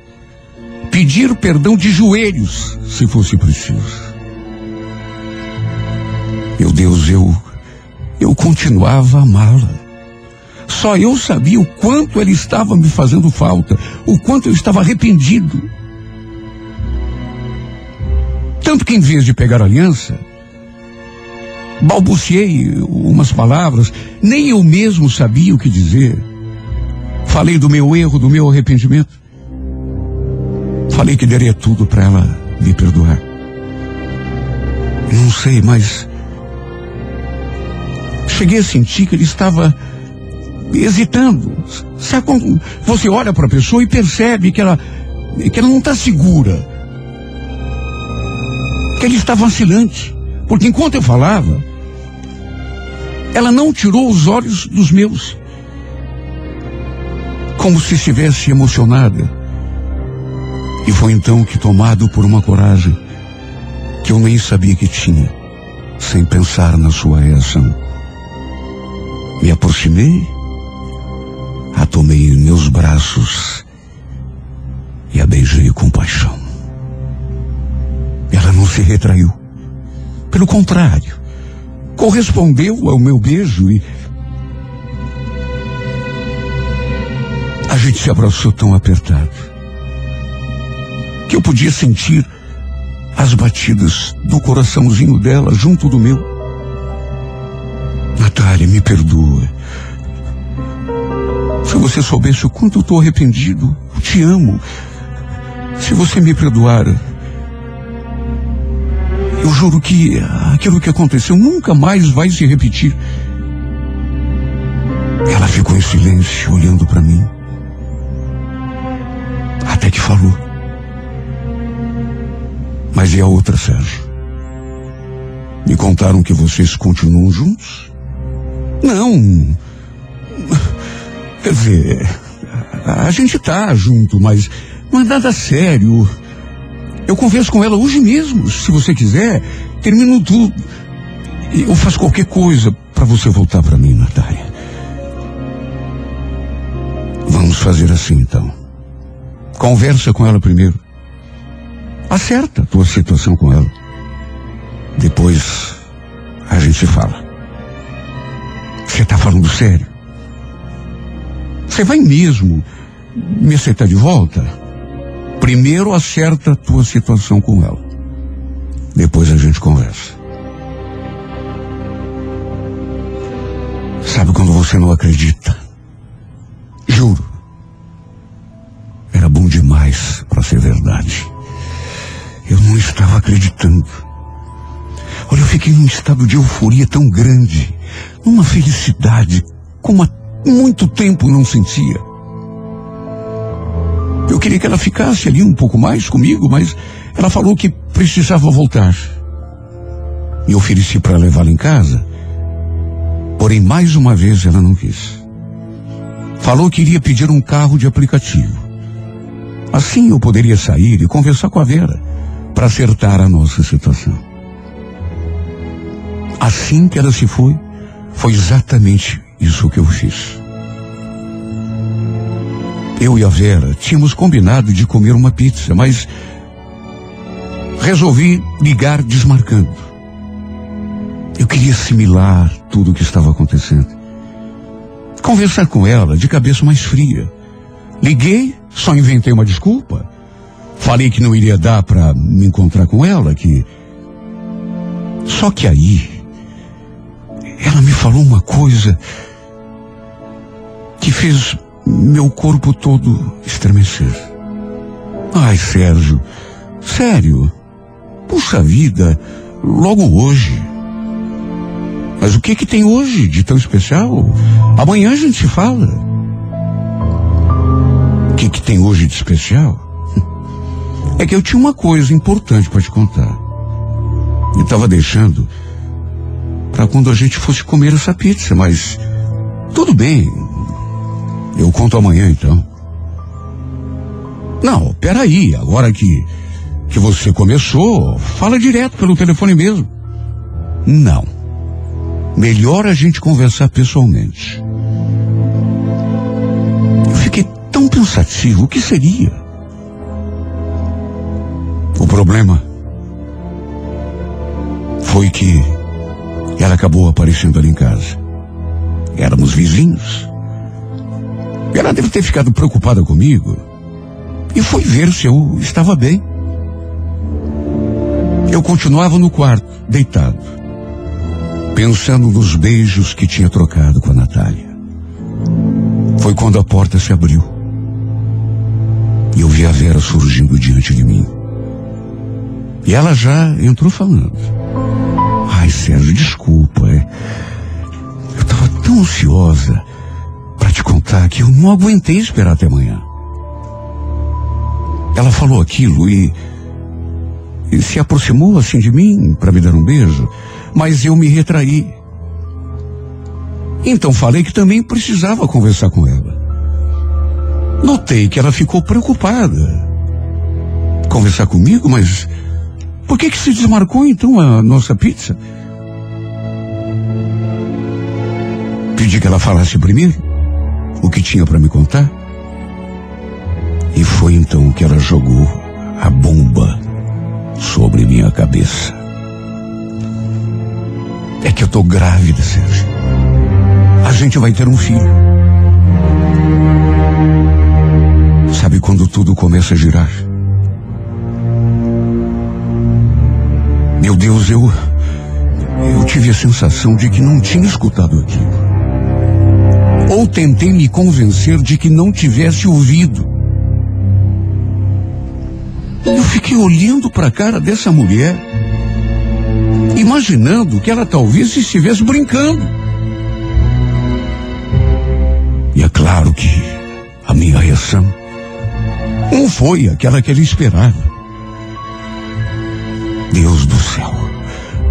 pedir perdão de joelhos, se fosse preciso. Meu Deus, eu eu continuava a amá-la. Só eu sabia o quanto ela estava me fazendo falta, o quanto eu estava arrependido. Tanto que em vez de pegar aliança, balbuciei umas palavras, nem eu mesmo sabia o que dizer. Falei do meu erro, do meu arrependimento. Falei que daria tudo para ela me perdoar. Não sei, mas cheguei a sentir que ele estava hesitando. Sabe quando você olha para a pessoa e percebe que ela, que ela não está segura? Que ele está vacilante. Porque enquanto eu falava, ela não tirou os olhos dos meus. Como se estivesse emocionada. E foi então que, tomado por uma coragem que eu nem sabia que tinha, sem pensar na sua reação, me aproximei, a tomei em meus braços e a beijei com paixão. Ela não se retraiu. Pelo contrário, correspondeu ao meu beijo e. A gente se abraçou tão apertado que eu podia sentir as batidas do coraçãozinho dela junto do meu. Natália, me perdoa. Se você soubesse o quanto eu estou arrependido, eu te amo. Se você me perdoar, eu juro que aquilo que aconteceu nunca mais vai se repetir. Ela ficou em silêncio, olhando para mim. Até que falou. Mas e a outra, Sérgio? Me contaram que vocês continuam juntos? Não. Quer dizer, a gente tá junto, mas não é nada sério. Eu converso com ela hoje mesmo, se você quiser. Termino tudo. Eu faço qualquer coisa para você voltar para mim, Natália. Vamos fazer assim então. Conversa com ela primeiro. Acerta a tua situação com ela. Depois a gente fala. Você tá falando sério? Você vai mesmo me aceitar de volta? Primeiro acerta a tua situação com ela. Depois a gente conversa. Sabe quando você não acredita? Juro. Era bom demais para ser verdade. Eu não estava acreditando. Olha, eu fiquei num estado de euforia tão grande, numa felicidade como há muito tempo não sentia. Eu queria que ela ficasse ali um pouco mais comigo, mas ela falou que precisava voltar. Me ofereci para levá-la em casa, porém mais uma vez ela não quis. Falou que iria pedir um carro de aplicativo. Assim eu poderia sair e conversar com a Vera para acertar a nossa situação. Assim que ela se foi, foi exatamente isso que eu fiz. Eu e a Vera tínhamos combinado de comer uma pizza, mas resolvi ligar desmarcando. Eu queria assimilar tudo o que estava acontecendo. Conversar com ela de cabeça mais fria. Liguei, só inventei uma desculpa. Falei que não iria dar para me encontrar com ela, que. Só que aí falou uma coisa que fez meu corpo todo estremecer. Ai, Sérgio, sério. Puxa vida, logo hoje. Mas o que que tem hoje de tão especial? Amanhã a gente se fala. O que que tem hoje de especial? É que eu tinha uma coisa importante para te contar. Eu estava deixando para quando a gente fosse comer essa pizza, mas tudo bem. Eu conto amanhã então. Não, peraí, agora que que você começou, fala direto pelo telefone mesmo. Não. Melhor a gente conversar pessoalmente. Eu fiquei tão pensativo, o que seria? O problema foi que ela acabou aparecendo ali em casa. Éramos vizinhos. Ela deve ter ficado preocupada comigo e foi ver se eu estava bem. Eu continuava no quarto, deitado, pensando nos beijos que tinha trocado com a Natália. Foi quando a porta se abriu e eu vi a Vera surgindo diante de mim. E ela já entrou falando. Ai, Sérgio, desculpa. É... Eu estava tão ansiosa para te contar que eu não aguentei esperar até amanhã. Ela falou aquilo e, e se aproximou assim de mim para me dar um beijo, mas eu me retraí. Então falei que também precisava conversar com ela. Notei que ela ficou preocupada. Conversar comigo, mas por que que se desmarcou então a nossa pizza? Pedi que ela falasse primeiro o que tinha para me contar. E foi então que ela jogou a bomba sobre minha cabeça. É que eu tô grávida, Sérgio. A gente vai ter um filho. Sabe quando tudo começa a girar? Meu Deus, eu. Eu tive a sensação de que não tinha escutado aquilo. Ou tentei me convencer de que não tivesse ouvido. Eu fiquei olhando para a cara dessa mulher, imaginando que ela talvez estivesse brincando. E é claro que a minha reação não foi aquela que ele esperava. Deus do céu.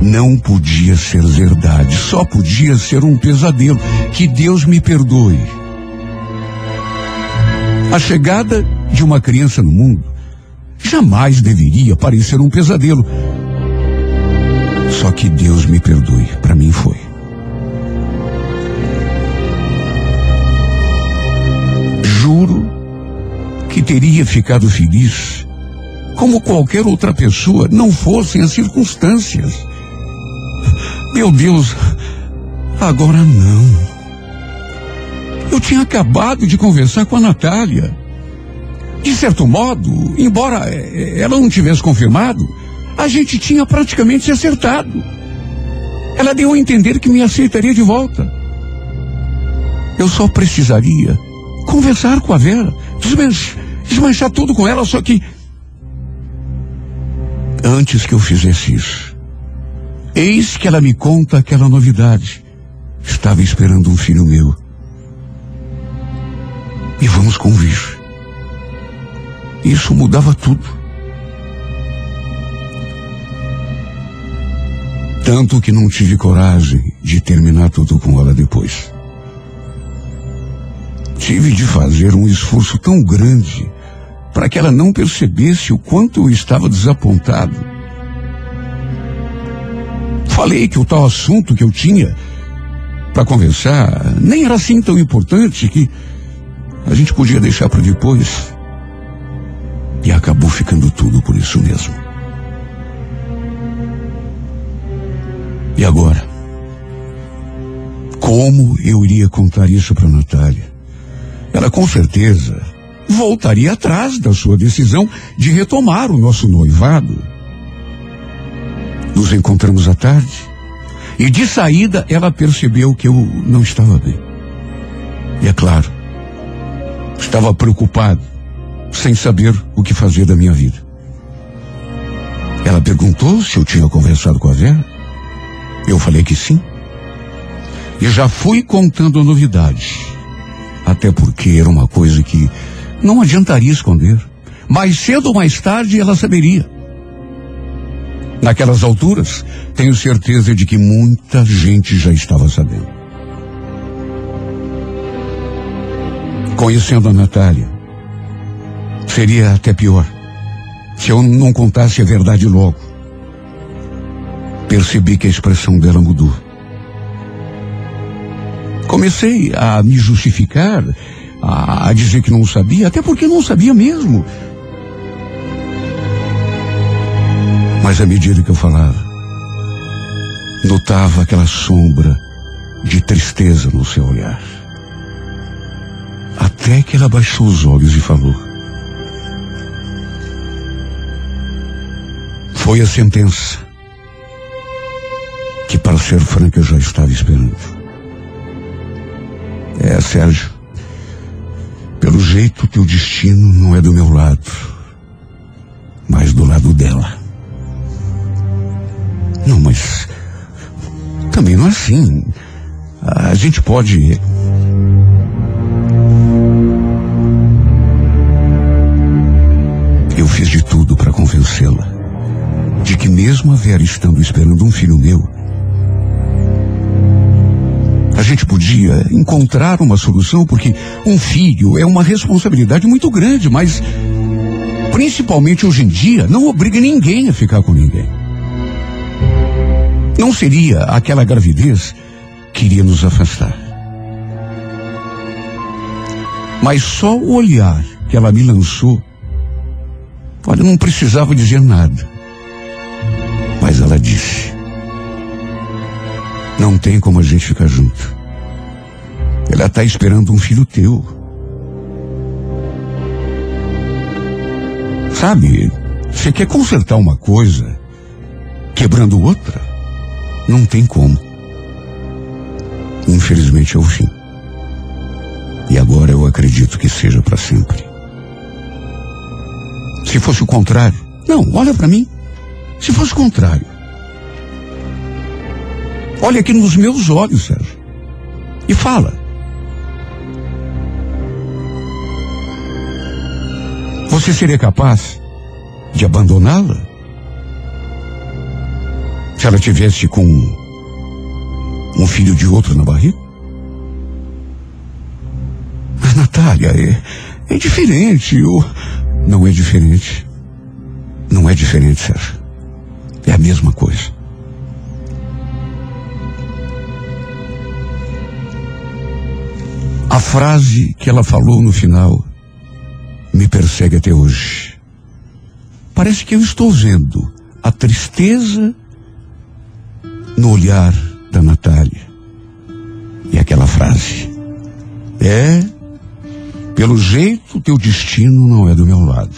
Não podia ser verdade, só podia ser um pesadelo. Que Deus me perdoe. A chegada de uma criança no mundo jamais deveria parecer um pesadelo. Só que Deus me perdoe, para mim foi. Juro que teria ficado feliz como qualquer outra pessoa, não fossem as circunstâncias. Meu Deus, agora não. Eu tinha acabado de conversar com a Natália. De certo modo, embora eh, ela não tivesse confirmado, a gente tinha praticamente se acertado. Ela deu a entender que me aceitaria de volta. Eu só precisaria conversar com a Vera, desmanchar, desmanchar tudo com ela, só que antes que eu fizesse isso. Eis que ela me conta aquela novidade. Estava esperando um filho meu. E vamos convir. Isso mudava tudo. Tanto que não tive coragem de terminar tudo com ela depois. Tive de fazer um esforço tão grande para que ela não percebesse o quanto eu estava desapontado. Falei que o tal assunto que eu tinha para conversar nem era assim tão importante que a gente podia deixar para depois. E acabou ficando tudo por isso mesmo. E agora? Como eu iria contar isso para Natália? Ela com certeza voltaria atrás da sua decisão de retomar o nosso noivado. Nos encontramos à tarde E de saída ela percebeu que eu não estava bem. E é claro, estava preocupado, sem saber o que fazer da minha vida. Ela perguntou se eu tinha conversado com a Vera. Eu falei que sim. E já fui contando a novidade. Até porque era uma coisa que não adiantaria esconder. Mais cedo ou mais tarde ela saberia. Naquelas alturas, tenho certeza de que muita gente já estava sabendo. Conhecendo a Natália, seria até pior se eu não contasse a verdade logo. Percebi que a expressão dela mudou. Comecei a me justificar, a, a dizer que não sabia, até porque não sabia mesmo. Mas à medida que eu falava, notava aquela sombra de tristeza no seu olhar. Até que ela baixou os olhos e falou: Foi a sentença que, para ser franca, eu já estava esperando. É, Sérgio, pelo jeito teu destino não é do meu lado, mas do lado dela. Não, mas também não é assim. A gente pode. Eu fiz de tudo para convencê-la de que mesmo a Vera estando esperando um filho meu, a gente podia encontrar uma solução porque um filho é uma responsabilidade muito grande, mas principalmente hoje em dia não obriga ninguém a ficar com ninguém. Não seria aquela gravidez que iria nos afastar. Mas só o olhar que ela me lançou, olha, não precisava dizer nada. Mas ela disse: Não tem como a gente ficar junto. Ela está esperando um filho teu. Sabe, você quer consertar uma coisa quebrando outra? Não tem como. Infelizmente é o fim. E agora eu acredito que seja para sempre. Se fosse o contrário, não, olha para mim. Se fosse o contrário, olha aqui nos meus olhos, Sérgio, e fala. Você seria capaz de abandoná-la? Se ela tivesse com um filho de outro na barriga? Mas, Natália, é, é diferente. Eu... Não é diferente. Não é diferente, Sérgio. É a mesma coisa. A frase que ela falou no final me persegue até hoje. Parece que eu estou vendo a tristeza no olhar da Natália. E aquela frase. É, pelo jeito, teu destino não é do meu lado,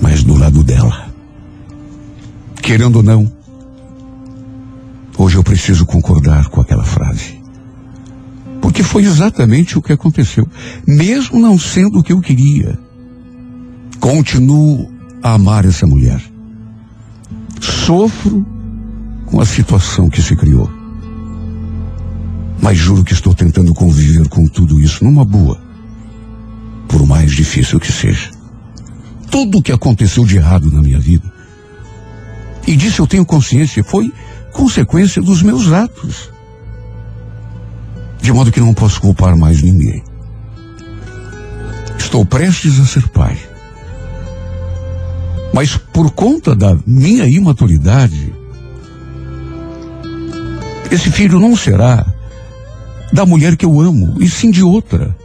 mas do lado dela. Querendo ou não, hoje eu preciso concordar com aquela frase. Porque foi exatamente o que aconteceu. Mesmo não sendo o que eu queria, continuo a amar essa mulher. Sofro com a situação que se criou. Mas juro que estou tentando conviver com tudo isso numa boa. Por mais difícil que seja. Tudo o que aconteceu de errado na minha vida, e disso eu tenho consciência, foi consequência dos meus atos. De modo que não posso culpar mais ninguém. Estou prestes a ser pai. Mas por conta da minha imaturidade, esse filho não será da mulher que eu amo, e sim de outra.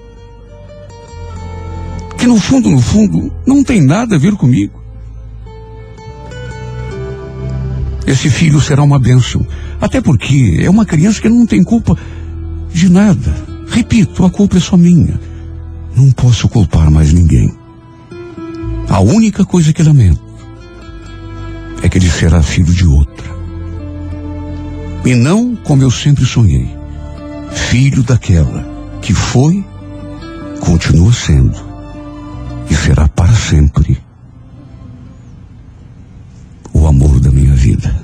Que no fundo, no fundo, não tem nada a ver comigo. Esse filho será uma bênção. Até porque é uma criança que não tem culpa de nada. Repito, a culpa é só minha. Não posso culpar mais ninguém. A única coisa que lamento é que ele será filho de outra. E não como eu sempre sonhei, filho daquela que foi, continua sendo e será para sempre o amor da minha vida.